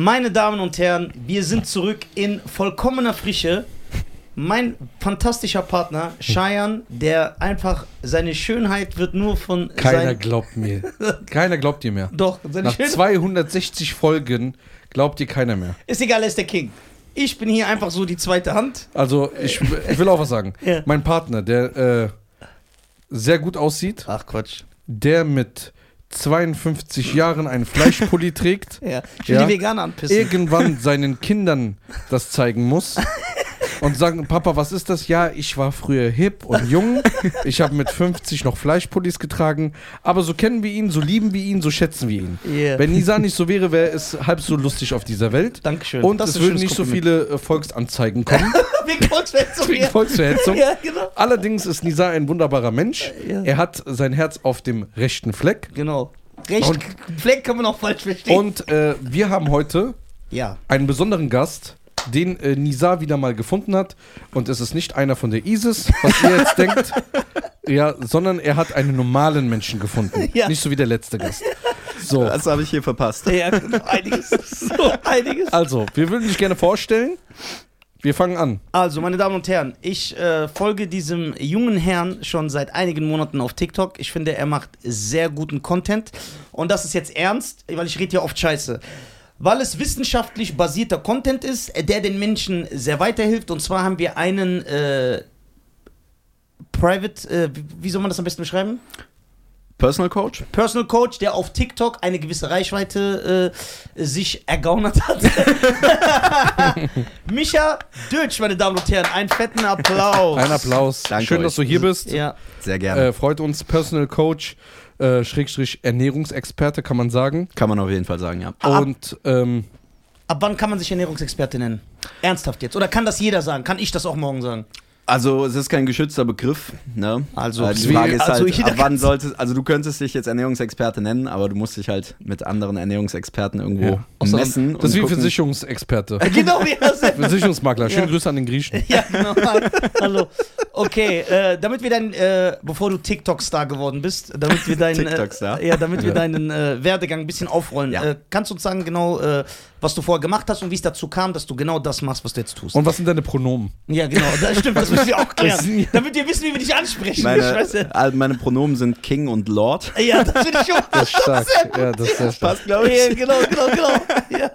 Meine Damen und Herren, wir sind zurück in vollkommener Frische. Mein fantastischer Partner, Cheyenne, der einfach, seine Schönheit wird nur von Keiner glaubt mir. Keiner glaubt dir mehr. Doch, seine Nach Schönheit 260 Folgen glaubt dir keiner mehr. ist egal, er ist der King. Ich bin hier einfach so die zweite Hand. Also, ich, ich will auch was sagen. Ja. Mein Partner, der äh, sehr gut aussieht, Ach Quatsch. der mit 52 Jahren einen Fleischpulli trägt, Ja, ich will Ja. die Veganer anpissen. irgendwann seinen Kindern das zeigen muss und sagen, Papa, was ist das? Ja, ich war früher hip und jung. Ich habe mit 50 noch Fleischpullis getragen. Aber so kennen wir ihn, so lieben wir ihn, so schätzen wir ihn. Yeah. Wenn Nisa nicht so wäre, wäre es halb so lustig auf dieser Welt. Dankeschön. Und Das es würden nicht so Kompliment. viele äh, Volksanzeigen kommen. Wegen Volksverhetzung. wegen. Volksverhetzung. ja, genau. Allerdings ist Nisa ein wunderbarer Mensch. Ja. Er hat sein Herz auf dem rechten Fleck. Genau. Recht, Und- Fleck kann man auch falsch verstehen. Und äh, wir haben heute ja. einen besonderen Gast, den äh, Nisa wieder mal gefunden hat. Und es ist nicht einer von der ISIS, was ihr jetzt denkt. Ja, sondern er hat einen normalen Menschen gefunden. Ja. Nicht so wie der letzte Gast. So, Das habe ich hier verpasst. Ja, einiges. So, einiges. also, wir würden dich gerne vorstellen. Wir fangen an. Also, meine Damen und Herren, ich äh, folge diesem jungen Herrn schon seit einigen Monaten auf TikTok. Ich finde, er macht sehr guten Content. Und das ist jetzt ernst, weil ich rede ja oft Scheiße. Weil es wissenschaftlich basierter Content ist, der den Menschen sehr weiterhilft. Und zwar haben wir einen äh, Private, äh, wie- soll man das am besten beschreiben? Personal Coach? Personal Coach, der auf TikTok eine gewisse Reichweite äh, sich ergaunert hat. Micha Dötsch, meine Damen und Herren, einen fetten Applaus. Ein Applaus. Danke Schön, euch. dass du hier bist. Ja, Sehr gerne. Äh, freut uns. Personal Coach, äh, Schrägstrich Ernährungsexperte, kann man sagen. Kann man auf jeden Fall sagen, ja. Ab- Und ähm, ab wann kann man sich Ernährungsexperte nennen? Ernsthaft jetzt? Oder kann das jeder sagen? Kann ich das auch morgen sagen? Also, es ist kein geschützter Begriff. Ne? Also, äh, die Frage ist also halt, ab wann solltest, also du könntest dich jetzt Ernährungsexperte nennen, aber du musst dich halt mit anderen Ernährungsexperten irgendwo Ja. Außer- messen. das ist wie gucken. Versicherungsexperte. Genau, wie das Versicherungsmakler. Schöne Ja. Grüße an den Griechen. Ja, genau. Hallo. Okay, äh, damit wir dein, äh, bevor du TikTok-Star geworden bist, damit wir deinen, TikTok-Star? äh, ja, damit wir deinen äh, Werdegang ein bisschen aufrollen, Ja. äh, kannst du uns sagen genau, äh, was du vorher gemacht hast und wie es dazu kam, dass du genau das machst, was du jetzt tust? Und was sind deine Pronomen? ja, genau, das stimmt, das müssen wir auch klären, Das- damit wir wissen, wie wir dich ansprechen. Ich Meine, äh, meine Pronomen sind King und Lord. ja, das finde ich schon. Das ist stark. ja, das ist sehr stark. Passt, glaube Ja, genau, genau, genau. Ja.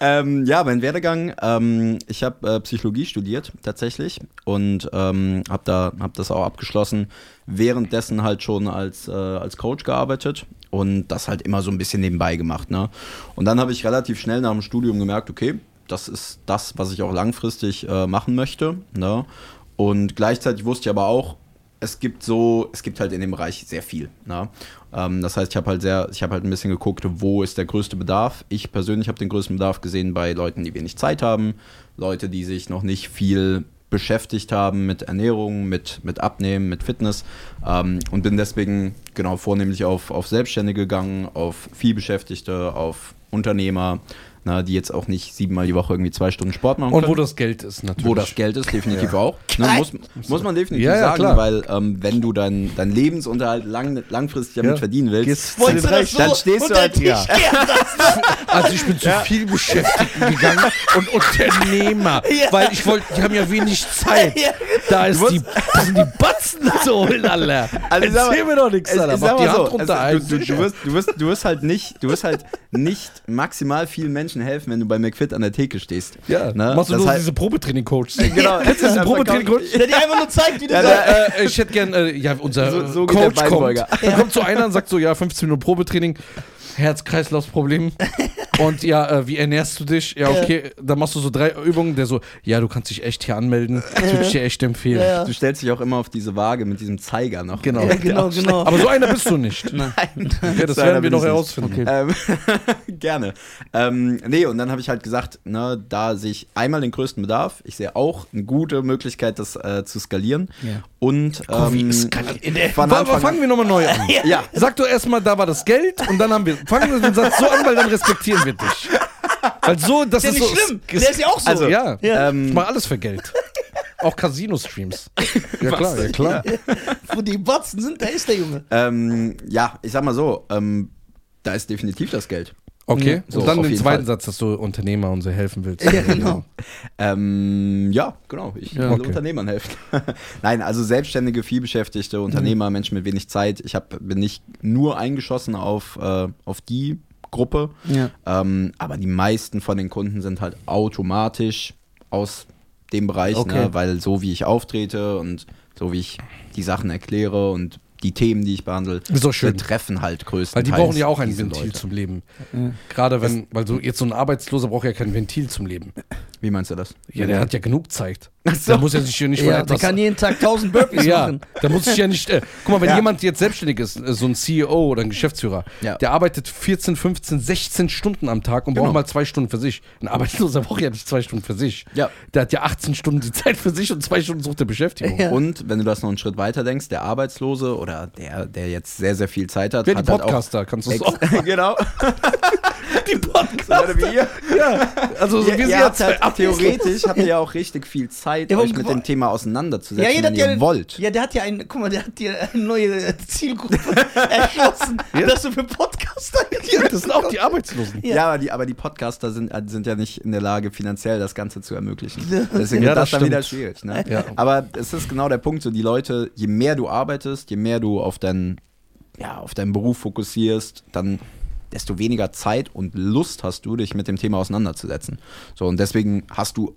Ähm, ja, mein Werdegang, ähm, ich habe äh, Psychologie studiert tatsächlich und ähm, habe da hab das auch abgeschlossen, währenddessen halt schon als, äh, als Coach gearbeitet und das halt immer so ein bisschen nebenbei gemacht. Ne? Und dann habe ich relativ schnell nach dem Studium gemerkt, okay, das ist das, was ich auch langfristig äh, machen möchte. Ne? Und gleichzeitig wusste ich aber auch, es gibt so, es gibt halt in dem Bereich sehr viel. Ne? Ähm, das heißt, ich habe halt sehr, ich habe halt ein bisschen geguckt, wo ist der größte Bedarf. Ich persönlich habe den größten Bedarf gesehen bei Leuten, die wenig Zeit haben, Leute, die sich noch nicht viel beschäftigt haben mit Ernährung, mit, mit Abnehmen, mit Fitness ähm, und bin deswegen genau vornehmlich auf, auf Selbstständige gegangen, auf Vielbeschäftigte, auf Unternehmer, na, die jetzt auch nicht siebenmal die Woche irgendwie zwei Stunden Sport machen Und können. wo das Geld ist, natürlich. Wo das Geld ist, definitiv auch. Ne, Geil. muss, muss man definitiv Ja, ja, sagen, klar. weil ähm, wenn du deinen dein Lebensunterhalt lang, langfristig damit Ja. verdienen willst, Gehst Wolltest du Dann das so dann stehst du halt- ja. lassen? Also ich bin zu viel Beschäftigten gegangen und Unternehmer, Ja. weil ich wollte, die haben ja wenig Zeit. Ja, Da ist die, da sind die Batzen zu holen, Alter. Also ich sag mal- Erzähl mir doch nichts, Alter. Mach die Hand so, runter. also, ein. du, du, du, wirst, du, wirst, du wirst halt nicht, du wirst halt nicht maximal vielen Menschen helfen, wenn du bei McFit an der Theke stehst. ja, Ne? machst du Das nur heißt- diese Probetraining-Coaches. Genau. Kennst du diesen Probetraining-Coach? Der dir einfach nur zeigt, wie du Ja, sagst. der- äh, ich hätte gern, äh, ja, unser So- äh, so der Coach kommt. Dann kommt so einer und sagt so, ja, 15 Minuten Probetraining, Herz-Kreislauf-Problem. Und ja, äh, wie ernährst du dich? Ja, okay, dann machst du so drei Übungen, der so, ja, du kannst dich echt hier anmelden. Das würde ich dir echt empfehlen. Ja, ja. Du stellst dich auch immer auf diese Waage mit diesem Zeiger noch. Genau. Ja, genau, genau. Aber so einer bist du nicht. Nein. Okay, das So einer werden wir noch herausfinden. Ähm, gerne. Ähm, nee, und dann habe ich halt gesagt, ne, da sehe ich einmal den größten Bedarf. Ich sehe auch eine gute Möglichkeit, das äh, zu skalieren. Ja. Und ähm, von wa- Anfang fangen wir nochmal neu an. Ja. Sag doch erstmal, da war das Geld und dann haben wir. Fangen wir den Satz so an, weil dann respektieren wir dich. Weil so, das Ist ja ist, nicht so. schlimm. Der ist ja auch so. Also, ja, Ja. ich Ähm, mach alles für Geld. Auch Casino-Streams. Ja klar, ja klar. Wo die Batzen sind, da ist der Junge. ähm, ja, ich sag mal so, ähm, da ist definitiv das Geld. Okay. So, und dann den zweiten Fall. Satz, dass du Unternehmer und so helfen willst. Ja, genau. Ähm, ja, genau. Ich Ja, will okay. Unternehmern helfen. Nein, also selbstständige, vielbeschäftigte Unternehmer, Menschen mit wenig Zeit. Ich hab, bin nicht nur eingeschossen auf, äh, auf die Gruppe, Ja. ähm, aber die meisten von den Kunden sind halt automatisch aus dem Bereich, Okay. ne, weil so wie ich auftrete und so wie ich die Sachen erkläre und die Themen, die ich behandle, doch schön. betreffen halt größtenteils. Weil die brauchen ja auch ein Ventil Leute. zum Leben. Ja. Gerade wenn, weil so jetzt so ein Arbeitsloser braucht ja kein Ventil zum Leben. Wie meinst du das? Ja, der hat ja genug Zeit. So. Der muss ja sich hier nicht von Ja, der etwas. kann jeden Tag 1000 Burpees ja, machen. da muss ich ja nicht. Äh, guck mal, wenn Ja. jemand jetzt selbstständig ist, äh, so ein CEO oder ein Geschäftsführer, Ja. der arbeitet 14, 15, 16 Stunden am Tag und Genau. braucht mal zwei Stunden für sich. Ein Arbeitsloser braucht ja nicht zwei Stunden für sich. Ja. Der hat ja 18 Stunden die Zeit für sich und zwei Stunden sucht er Beschäftigung. Ja. Und wenn du das noch einen Schritt weiter denkst, der Arbeitslose oder der, der jetzt sehr, sehr viel Zeit hat, Wer die hat halt auch Podcaster, kannst du es auch. genau. Die Podcaster. So wie ihr. Ja, also so ihr, ihr ja habt zwei halt, theoretisch habt ihr ja auch richtig viel Zeit, Ja, euch mit dem Thema auseinanderzusetzen, Ja, jeder wenn hat ja, ihr wollt. ja, der hat ja ein, guck mal, der hat ja eine neue Zielgruppe erschlossen, dass du für Podcaster Das sind auch die Arbeitslosen. Ja. Ja, aber, die, aber die Podcaster sind, äh, sind ja nicht in der Lage, finanziell das Ganze zu ermöglichen. Ja. Deswegen Ja, ist das, das dann wieder schwierig. Ne? Ja. Aber es ist genau der Punkt, so die Leute, je mehr du arbeitest, je mehr du auf, dein, ja, auf deinen Beruf fokussierst, dann desto weniger Zeit und Lust hast du, dich mit dem Thema auseinanderzusetzen. So, und deswegen hast du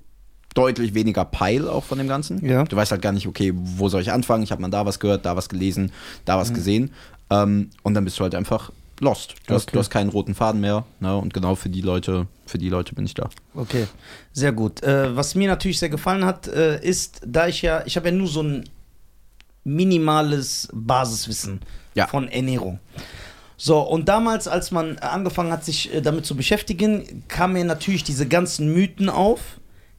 deutlich weniger Peil auch von dem Ganzen. Ja. Du weißt halt gar nicht, okay, wo soll ich anfangen? Ich habe mal da was gehört, da was gelesen, da Mhm. was gesehen. Ähm, und dann bist du halt einfach lost. Du, hast, Okay. du hast keinen roten Faden mehr. Ne? Und genau für die Leute, für die Leute bin ich da. Okay, sehr gut. Äh, was mir natürlich sehr gefallen hat, äh, ist, da ich ja, ich habe ja nur so ein minimales Basiswissen Ja. von Ernährung. So, und damals, als man angefangen hat, sich äh, damit zu beschäftigen, kamen mir natürlich diese ganzen Mythen auf,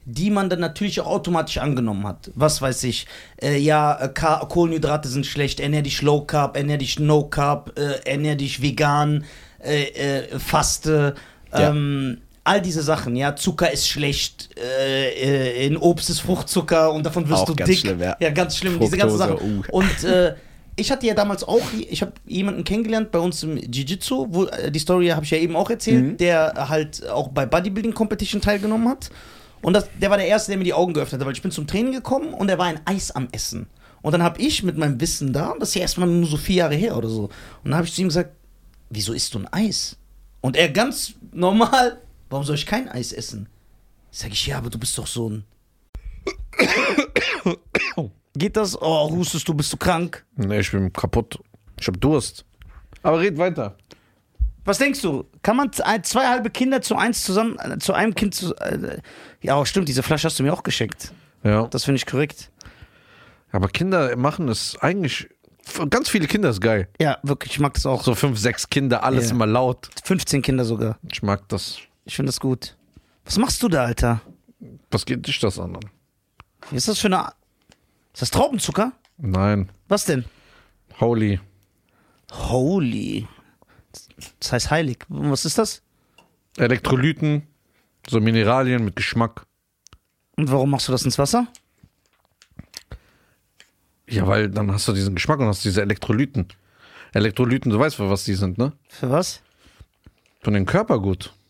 die man dann natürlich auch automatisch angenommen hat. Was weiß ich, äh, ja, äh, Kohlenhydrate sind schlecht, ernähr dich Low Carb, ernähr dich No Carb, äh, ernähr dich vegan, äh, äh, faste, Ja. ähm, all diese Sachen, ja, Zucker ist schlecht, in Obst ist Fruchtzucker und davon wirst Auch du ganz dick. schlimm, ja. ja, ganz schlimm, diese ganzen Fructose, Sachen. uh. Und äh, ich hatte ja damals auch, ich habe jemanden kennengelernt bei uns im Jiu-Jitsu, wo äh, die Story habe ich ja eben auch erzählt, Mhm. der halt auch bei Bodybuilding Competition teilgenommen hat. Und das, der war der Erste, der mir die Augen geöffnet hat, weil ich bin zum Training gekommen und er war ein Eis am Essen. Und dann habe ich mit meinem Wissen da, und das ist ja erstmal nur so vier Jahre her oder so, und dann habe ich zu ihm gesagt, wieso isst du ein Eis? Und er ganz normal, warum soll ich kein Eis essen? Sag ich, ja, aber du bist doch so ein... Geht das? Oh, hustest du, bist du krank? Nee, ich bin kaputt. Ich hab Durst. Aber red weiter. Was denkst du? Kann man zwei halbe Kinder zu eins zusammen, äh, zu einem Kind zu. Äh, ja, stimmt, diese Flasche hast du mir auch geschenkt. Ja. Das finde ich korrekt. Aber Kinder machen es eigentlich. Ganz viele Kinder ist geil. Ja, wirklich, ich mag das auch. So fünf, sechs Kinder, alles Ja. immer laut. 15 Kinder sogar. Ich mag das. Ich finde das gut. Was machst du da, Alter? Was geht dich das an? Was ist das für eine. Ist das Traubenzucker? Nein. Was denn? Holy. Holy. Das heißt heilig. Und Was ist das? Elektrolyten, so Mineralien mit Geschmack. Und warum machst du das ins Wasser? Ja, weil dann hast du diesen Geschmack und hast diese Elektrolyten. Elektrolyten, du weißt, für was die sind, ne? Für was? Von den Körpergut.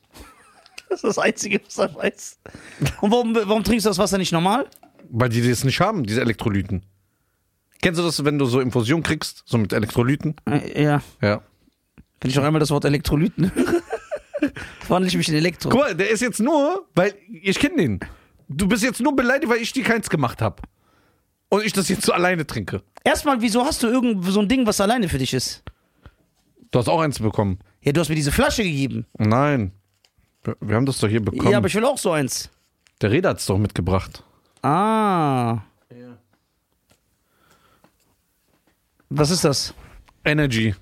Das ist das Einzige, was er weiß. Und warum, warum trinkst du das Wasser nicht normal? Weil die das nicht haben, diese Elektrolyten. Kennst du das, wenn du so Infusion kriegst, so mit Elektrolyten? Äh, Ja. Ja. Wenn ich noch einmal das Wort Elektrolyten höre, wandle ich mich in Elektro. Guck mal, der ist jetzt nur, weil ich kenne den. Du bist jetzt nur beleidigt, weil ich dir keins gemacht habe. Und ich das jetzt so alleine trinke. Erstmal, wieso hast du irgend so ein Ding, was alleine für dich ist? Du hast auch eins bekommen. Ja, du hast mir diese Flasche gegeben. Nein. Wir, wir haben das doch hier bekommen. Ja, aber ich will auch so eins. der Reda hat es doch mitgebracht. Ah. Was ist das? Energy.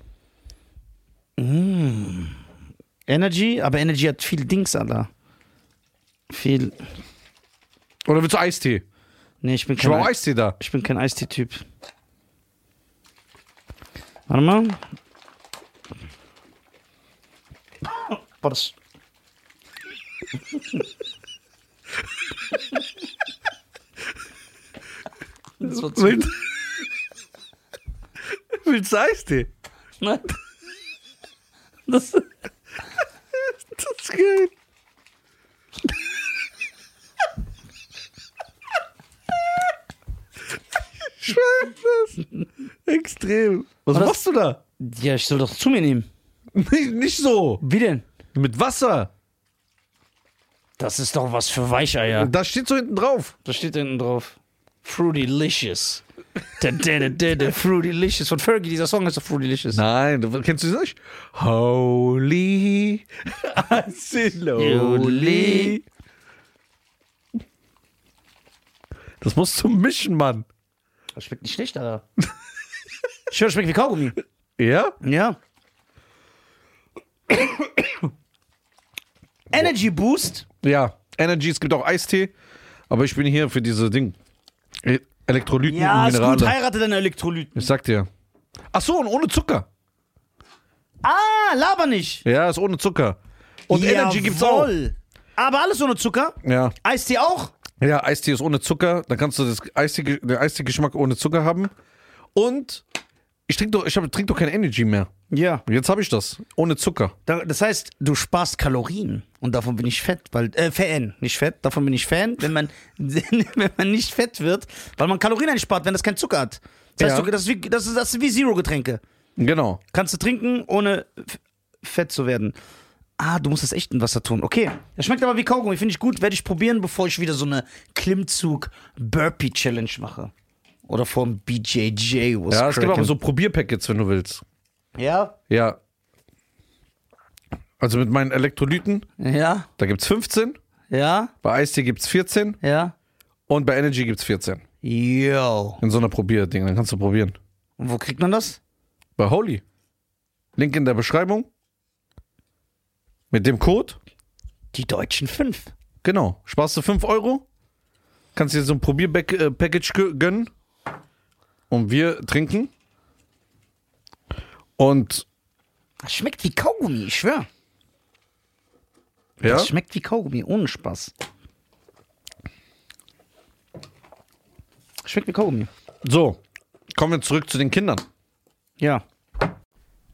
Energy? Aber Energy hat viel Dings, Alter. Viel. Oder willst du Eistee? Nee, ich bin Ich war kein, Eistee da. ich bin kein Eistee-Typ. Warte mal. Boah, das. Das war zu. Wie zeigst du? Nein. Das, das ist geil. Ich das. Extrem. Was, Was machst du da? Ja, ich soll doch zu mir nehmen. Nicht, nicht so. Wie denn? Mit Wasser. Das ist doch was für Weicheier. Das steht so hinten drauf. Das steht da hinten drauf. Fruitylicious. Fruitylicious. Von Fergie, dieser Song ist doch Fruitylicious. Nein, du, kennst du das nicht? Holy. Holy. Das musst du mischen, Mann. Das schmeckt nicht schlecht, Alter. Ich höre, schmeckt wie Kaugummi. Ja? Ja. Energy Boost. Ja. Energy, es gibt auch Eistee. Aber ich bin hier für diese Ding. E- Elektrolyten Ja, und ist Minerale. gut. Heirate deine Elektrolyten. Ich sag dir. Ach so, und ohne Zucker. Ah, laber nicht. Ja, ist ohne Zucker. Und Energy gibt's auch. Jawohl. Aber alles ohne Zucker. Ja. Eistee auch. Ja, Eistee ist ohne Zucker. Dann kannst du das Eistee, den Eistee-Geschmack ohne Zucker haben. Und ich trinke doch, ich hab, trink doch kein Energy mehr. Ja. Jetzt habe ich das. Ohne Zucker. Da- Das heißt, du sparst Kalorien. Und davon bin ich fett, weil, äh, Fan, nicht fett. Davon bin ich Fan, wenn man, wenn man nicht fett wird, weil man Kalorien einspart, wenn das kein Zucker hat. Das heißt, Ja. du, das, ist wie, das, ist, das ist wie Zero-Getränke. Genau. Kannst du trinken, ohne f- fett zu werden. Ah, du musst das echt in Wasser tun. Okay. Das schmeckt aber wie Kaugummi. Finde ich gut. Werde ich probieren, bevor ich wieder so eine Klimmzug-Burpee-Challenge mache. Oder vom BJJ. was Ja, es gibt aber so Probierpackets, wenn du willst. Ja? Ja. Also mit meinen Elektrolyten, Ja? da gibt's 15. Ja? Bei Eistee gibt's 14. Ja? Und bei Energy gibt's 14. Yo. In so einer Probierding. Dann kannst du probieren. Und wo kriegt man das? Bei Holy. Link in der Beschreibung. Mit dem Code. Die deutschen fünf. Genau. Sparst du 5 Euro. Kannst dir so ein Probierpackage gönnen. Und wir trinken. Und Das schmeckt wie Kaugummi, ich schwör. ja, Das schmeckt wie Kaugummi, ohne Spaß. Schmeckt wie Kaugummi. so. Kommen wir zurück zu den Kindern. Ja.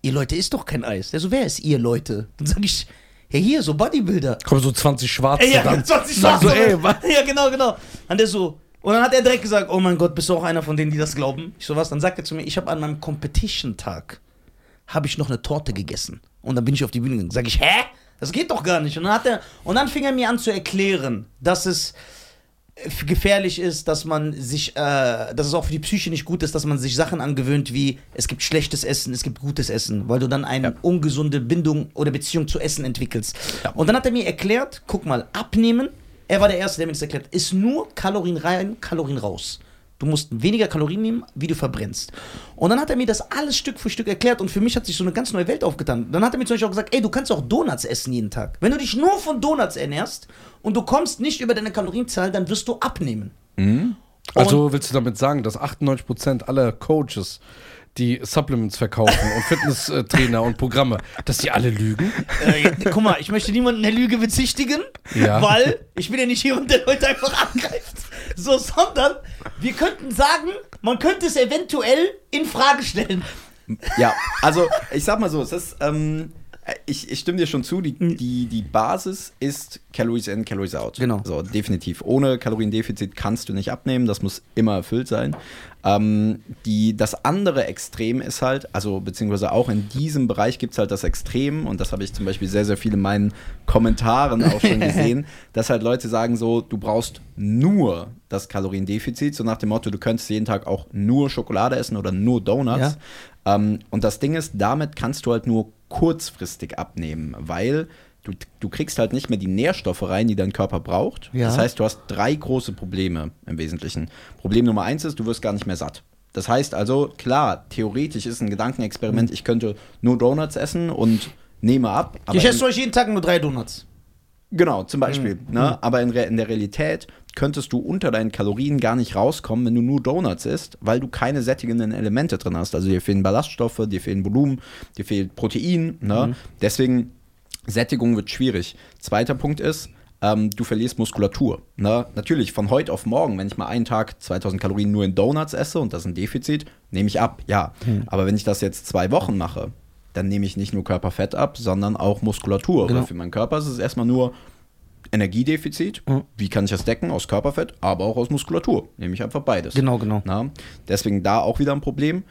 Ihr Leute isst doch kein Eis. Der so, wer ist ihr Leute? Dann sag ich, ja hier, so Bodybuilder. Kommen so 20 Schwarze Ey, ja, dann. 20 Sag so, Schwarze. ey, was? Ja, genau, genau. Und der so, und dann hat er direkt gesagt, oh mein Gott, bist du auch einer von denen, die das glauben? Ich so, was? Dann sagt er zu mir, ich habe an meinem Competition-Tag, habe ich noch eine Torte gegessen. Und dann bin ich auf die Bühne gegangen. Sag ich, hä? Das geht doch gar nicht. Und dann, hat er, und dann fing er mir an zu erklären, dass es äh, gefährlich ist, dass man sich, äh, dass es auch für die Psyche nicht gut ist, dass man sich Sachen angewöhnt wie es gibt schlechtes Essen, es gibt gutes Essen, weil du dann eine ungesunde Bindung oder Beziehung zu Essen entwickelst. Und dann hat er mir erklärt, guck mal, abnehmen, er war der Erste, der mir das erklärt, ist nur Kalorien rein, Kalorien raus. Du musst weniger Kalorien nehmen, wie du verbrennst. Und dann hat er mir das alles Stück für Stück erklärt und für mich hat sich so eine ganz neue Welt aufgetan. Dann hat er mir zum Beispiel auch gesagt, ey, du kannst auch Donuts essen jeden Tag. Wenn du dich nur von Donuts ernährst und du kommst nicht über deine Kalorienzahl, dann wirst du abnehmen. Also willst du damit sagen, dass 98% aller Coaches, die Supplements verkaufen und Fitnesstrainer und Programme, dass die alle lügen? Äh, guck mal, ich möchte niemanden der Lüge bezichtigen, Ja. weil ich bin ja nicht jemand, der Leute einfach angreift. So, sondern wir könnten sagen, man könnte es eventuell in Frage stellen. Ja, also ich sag mal so, es ist, ähm, ich, ich stimme dir schon zu, die, die, die Basis ist Calories in, Calories out. Genau. So, definitiv. Ohne Kaloriendefizit kannst du nicht abnehmen, das muss immer erfüllt sein. Ähm, die, das andere Extrem ist halt, also beziehungsweise auch in diesem Bereich gibt es halt das Extrem, und das habe ich zum Beispiel sehr, sehr viel in meinen Kommentaren auch schon gesehen, dass halt Leute sagen so, du brauchst nur das Kaloriendefizit, so nach dem Motto, du könntest jeden Tag auch nur Schokolade essen oder nur Donuts. Ähm, und das Ding ist, damit kannst du halt nur kurzfristig abnehmen, weil du, du kriegst halt nicht mehr die Nährstoffe rein, die dein Körper braucht. Ja. Das heißt, du hast drei große Probleme im Wesentlichen. Problem Nummer eins ist, du wirst gar nicht mehr satt. Das heißt also, klar, theoretisch ist ein Gedankenexperiment, ich könnte nur Donuts essen und nehme ab. ich esse euch jeden Tag nur drei Donuts. Genau, zum Beispiel. Mhm. Ne? Aber in, in der Realität könntest du unter deinen Kalorien gar nicht rauskommen, wenn du nur Donuts isst, weil du keine sättigenden Elemente drin hast. Also dir fehlen Ballaststoffe, dir fehlen Volumen, dir fehlt Protein. Ne? Mhm. Deswegen, Sättigung wird schwierig. Zweiter Punkt ist, ähm, du verlierst Muskulatur. Ne? Natürlich, von heute auf morgen, wenn ich mal einen Tag 2000 Kalorien nur in Donuts esse und das ist ein Defizit, nehme ich ab, ja. Mhm. Aber wenn ich das jetzt zwei Wochen mache, dann nehme ich nicht nur Körperfett ab, sondern auch Muskulatur. Genau. Weil für meinen Körper ist es erstmal nur Energiedefizit. Mhm. Wie kann ich das decken? Aus Körperfett, aber auch aus Muskulatur. Nehme ich einfach beides. Genau, genau. Na, deswegen da auch wieder ein Problem.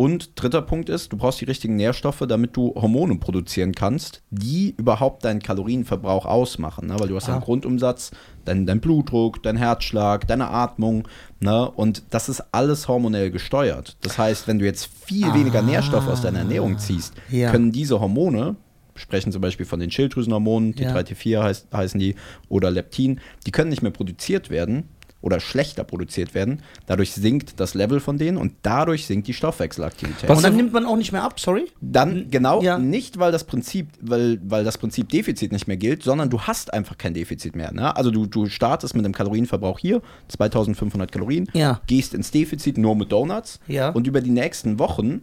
Und dritter Punkt ist, du brauchst die richtigen Nährstoffe, damit du Hormone produzieren kannst, die überhaupt deinen Kalorienverbrauch ausmachen. Ne? Weil du hast ja Ah. einen Grundumsatz, dein, dein Blutdruck, dein Herzschlag, deine Atmung. Ne? Und das ist alles hormonell gesteuert. Das heißt, wenn du jetzt viel weniger Nährstoffe aus deiner Ernährung ziehst, Ah. Ja. können diese Hormone, sprechen zum Beispiel von den Schilddrüsenhormonen, Ja. T3, T4 heißt, heißen die, oder Leptin, die können nicht mehr produziert werden oder schlechter produziert werden. Dadurch sinkt das Level von denen und dadurch sinkt die Stoffwechselaktivität. Was Und dann nimmt man auch nicht mehr ab, sorry? Dann genau Ja. nicht, weil das Prinzip, weil, weil das Prinzip Defizit nicht mehr gilt, sondern du hast einfach kein Defizit mehr. Ne? Also du, du startest mit einem Kalorienverbrauch hier, 2500 Kalorien, Ja. gehst ins Defizit nur mit Donuts Ja. und über die nächsten Wochen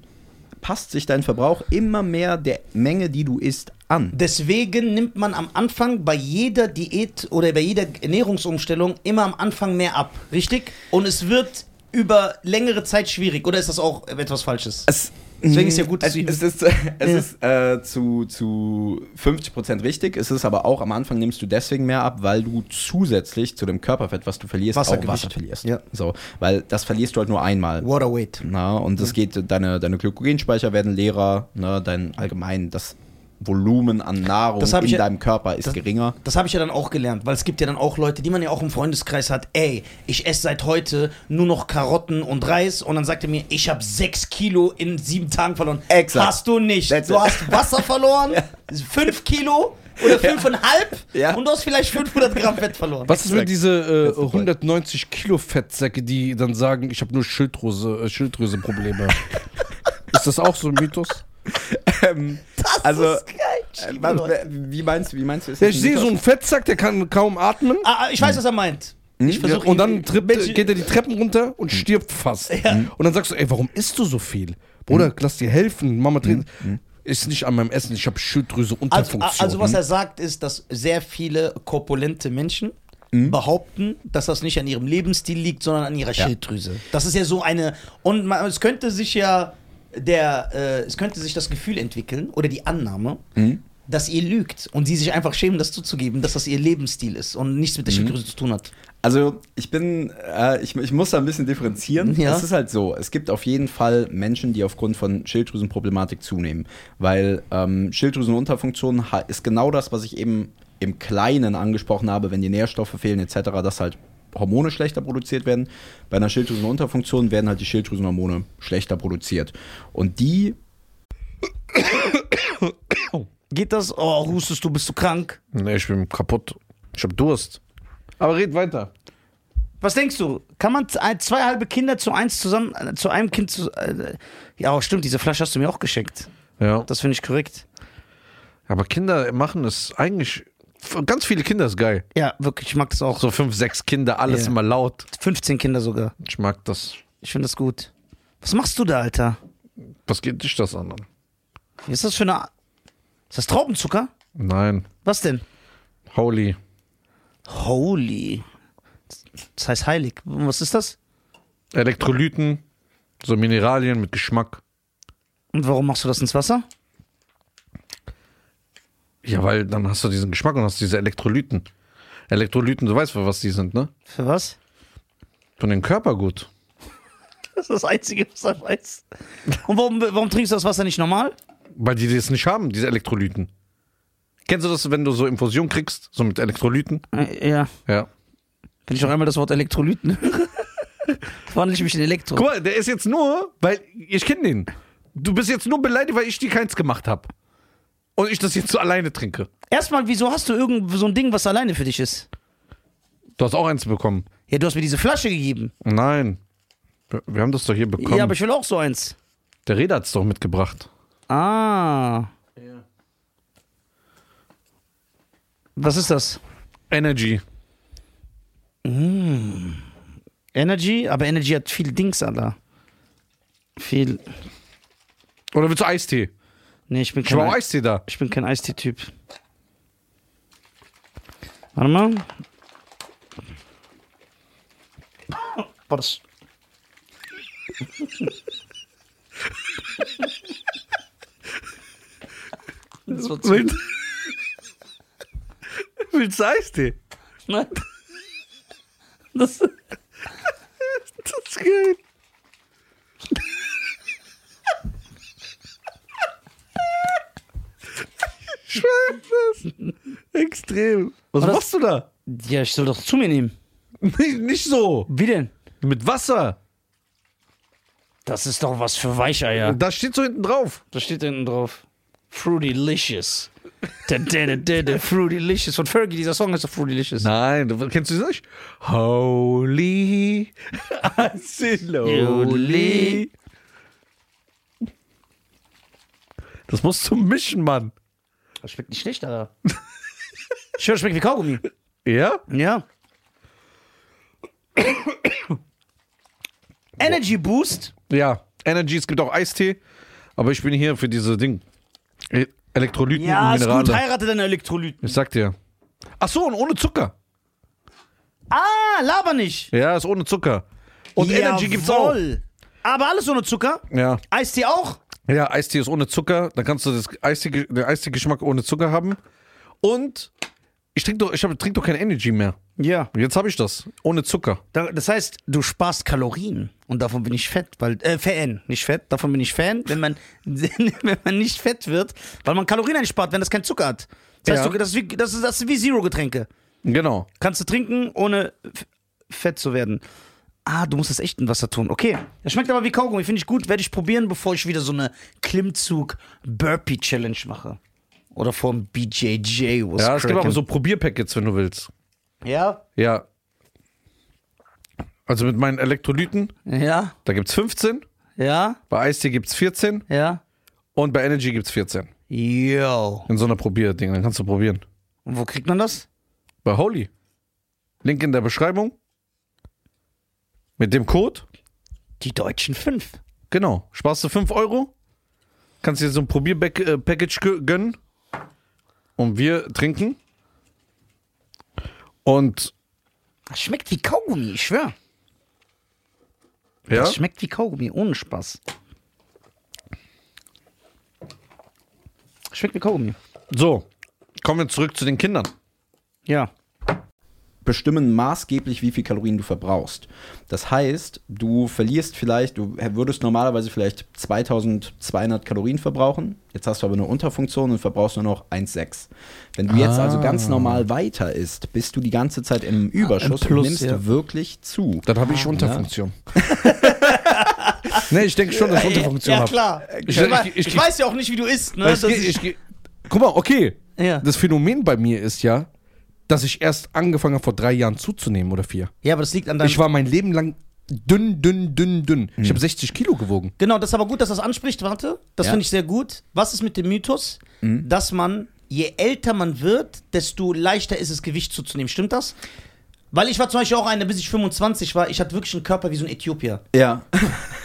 passt sich dein Verbrauch immer mehr der Menge, die du isst, an. Deswegen nimmt man am Anfang bei jeder Diät oder bei jeder Ernährungsumstellung immer am Anfang mehr ab, richtig? Und es wird über längere Zeit schwierig. Oder ist das auch etwas Falsches? Es, Deswegen ist ja gut, dass es, du- es ist, es Ja. ist äh, zu, zu 50% richtig. Es ist aber auch am Anfang nimmst du deswegen mehr ab, weil du zusätzlich zu dem Körperfett, was du verlierst, auch. Wasser verlierst. Ja. So, weil das verlierst du halt nur einmal. Waterweight. Na, und das geht, deine, deine Glykogenspeicher werden leerer, ne, dein allgemein das Volumen an Nahrung in ich ja- deinem Körper ist das- geringer. Das habe ich ja dann auch gelernt, weil es gibt ja dann auch Leute, die man ja auch im Freundeskreis hat, ey, ich esse seit heute nur noch Karotten und Reis und dann sagt er mir, ich habe sechs Kilo in sieben Tagen verloren. Exakt. Hast du nicht. That's du it. hast Wasser verloren, fünf Kilo oder fünfeinhalb Ja. und du hast vielleicht 500 Gramm Fett verloren. Was ist mit diese äh, Das ist voll. 190 Kilo Fettsäcke, die dann sagen, ich habe nur Schilddrüse, äh, Schilddrüse-Probleme? ist das auch so ein Mythos? Ähm, Das also, ist geil. Ich äh, was- wie meinst du, wie meinst du? ist Ja, das ich sehe so einen Fettsack, der kann kaum atmen. Ah, ah, ich weiß, was er meint. Ich Ja, versuche und dann Mensch- geht er die Treppen runter und stirbt fast. Und dann sagst du, ey, warum isst du so viel? Bruder, lass dir helfen. Mama trinkt. Ist nicht an meinem Essen, ich habe Schilddrüse Also, Unterfunktion. also was er sagt, ist, dass sehr viele korpulente Menschen behaupten, dass das nicht an ihrem Lebensstil liegt, sondern an ihrer Ja. Schilddrüse. Das ist ja so eine und man, es könnte sich ja der äh, es könnte sich das Gefühl entwickeln oder die Annahme, dass ihr lügt und sie sich einfach schämen, das zuzugeben, dass das ihr Lebensstil ist und nichts mit der Schilddrüse zu tun hat. Also ich bin, äh, ich, ich muss da ein bisschen differenzieren. Ja. Es ist halt so, es gibt auf jeden Fall Menschen, die aufgrund von Schilddrüsenproblematik zunehmen. Weil ähm, Schilddrüsenunterfunktion ist genau das, was ich eben im Kleinen angesprochen habe, wenn die Nährstoffe fehlen etc., dass halt Hormone schlechter produziert werden. Bei einer Schilddrüsenunterfunktion werden halt die Schilddrüsenhormone schlechter produziert. Und die Geht das? Oh, hustest du, bist du krank? nee, ich bin kaputt. Ich habe Durst. Aber red weiter. Was denkst du? Kann man zwei halbe Kinder zu eins zusammen, äh, zu einem Kind zu. Äh, ja, stimmt, diese Flasche hast du mir auch geschenkt. Ja. Das finde ich korrekt. Aber Kinder machen es eigentlich. Ganz viele Kinder ist geil. Ja, wirklich, ich mag das auch. So fünf, sechs Kinder, alles Ja. immer laut. 15 Kinder sogar. Ich mag das. Ich finde das gut. Was machst du da, Alter? Was geht dich das an? Was ist das für eine. Ist das Traubenzucker? Nein. Was denn? Holy. Holy. Das heißt heilig. Was ist das? Elektrolyten, so Mineralien mit Geschmack. Und warum machst du das ins Wasser? Ja, weil dann hast du diesen Geschmack und hast diese Elektrolyten. Elektrolyten, du weißt, für was die sind, ne? Für was? Von den Körper gut. Das ist das Einzige, was er weiß. Und warum, warum trinkst du das Wasser nicht normal? Weil die das nicht haben, diese Elektrolyten. Kennst du das, wenn du so Infusion kriegst, so mit Elektrolyten? Äh, Ja. Ja. Wenn ich noch einmal das Wort Elektrolyten höre, wandle ich mich in Elektro. Guck mal, der ist jetzt nur, weil ich kenne den. Du bist jetzt nur beleidigt, weil ich dir keins gemacht habe. Und ich das jetzt so alleine trinke. Erstmal, wieso hast du irgend so ein Ding, was alleine für dich ist? Du hast auch eins bekommen. Ja, du hast mir diese Flasche gegeben. Nein. Wir- Wir haben das doch hier bekommen. Ja, aber ich will auch so eins. der Reda hat es doch mitgebracht. Ah. Was ist das? Energy. Energy? Aber Energy hat viel Dings, Alter. Viel. Oder willst du Eistee? Nee, ich bin Ich war kein, Eistee da. ich bin kein Eistee-Typ. Warte mal. Boah, das. das war zu Willst, willst du Eistee? Nein. Das, Das ist geil. Ich weiß das. Extrem. Was Aber das- machst du da? ja, ich soll doch zu mir nehmen. Nicht, nicht so. Wie denn? Mit Wasser. Das ist doch was für Weicheier. Da steht so hinten drauf. Da steht hinten drauf. Fruitylicious. Da, da, da, da, da, Fruitylicious. Von Fergie, dieser Song ist doch Fruitylicious. Nein, du, kennst du das nicht? Holy, Slowly. Das musst du mischen, Mann. Das schmeckt nicht schlecht, Alter. Höre, schmeckt wie Kaugummi. Ja? Ja. Energy Boost. Ja. Energy, es gibt auch Eistee. Aber ich bin hier für diese Ding. E- Elektrolyten Ja, und ist Minerale. gut. Heirate deine Elektrolyten. Ich sag dir. Ach so, und ohne Zucker. Ah, laber nicht. Ja, ist ohne Zucker. Und Energy gibt's auch. Jawohl. Aber alles ohne Zucker. Ja. Eistee auch. Ja, Eistee ist ohne Zucker. Dann kannst du das Eistee, den Eistee-Geschmack ohne Zucker haben. Und ich trinke doch, ich hab, trink doch kein Energy mehr. Ja. Jetzt habe ich das. Ohne Zucker. Da- Das heißt, du sparst Kalorien und davon bin ich fett, weil äh, Fan, nicht fett, davon bin ich Fan, wenn man wenn man nicht fett wird, weil man Kalorien einspart, wenn das kein Zucker hat. Das heißt, Ja. du, das, ist wie, das, ist, das ist wie Zero Getränke. Genau. Kannst du trinken, ohne f- fett zu werden. Ah, du musst das echt in Wasser tun. Okay. Das schmeckt aber wie Kaugummi, finde ich gut, werde ich probieren, bevor ich wieder so eine Klimmzug Burpee Challenge mache. Oder vom BJJ was Ja, es gibt cracken. aber so Probierpackets, wenn du willst. Ja? Ja. Also mit meinen Elektrolyten, Ja? da gibt's 15. Ja? Bei Eistee gibt's 14. Ja? Und bei Energy gibt's 14. Yo. In so einer Probierding, dann kannst du probieren. Und wo kriegt man das? Bei Holy. Link in der Beschreibung. Mit dem Code. Die deutschen fünf. Genau. Sparst du 5 Euro. Kannst dir so ein Probierpackage gönnen. Und wir trinken. Und Das schmeckt wie Kaugummi, ich schwör. ja, Das schmeckt wie Kaugummi, ohne Spaß. Schmeckt wie Kaugummi. so. Kommen wir zurück zu den Kindern. Ja. Bestimmen maßgeblich, wie viel Kalorien du verbrauchst. Das heißt, du verlierst vielleicht, du würdest normalerweise vielleicht 2200 Kalorien verbrauchen. Jetzt hast du aber eine Unterfunktion und verbrauchst nur noch 1,6. Wenn du jetzt also ganz normal weiter isst, bist du die ganze Zeit im Überschuss Plus, und nimmst ja. wirklich zu. Dann habe ich Unterfunktion. nee, ich denke schon, dass ich Unterfunktion ja, habe. klar. Ich- Ich, ich- ich- ich weiß ja auch nicht, wie du isst, ne? Guck mal, okay. ja. Das Phänomen bei mir ist ja, dass ich erst angefangen habe, vor drei Jahren zuzunehmen oder vier. ja, aber das liegt an deinem. Ich war mein Leben lang dünn, dünn, dünn, dünn. Mhm. Ich habe 60 Kilo gewogen. Genau, das ist aber gut, dass das anspricht. Warte, das Ja. finde ich sehr gut. Was ist mit dem Mythos, dass man, je älter man wird, desto leichter ist es, Gewicht zuzunehmen? Stimmt das? Weil ich war zum Beispiel auch einer, bis ich 25 war, ich hatte wirklich einen Körper wie so ein Äthiopier. Ja.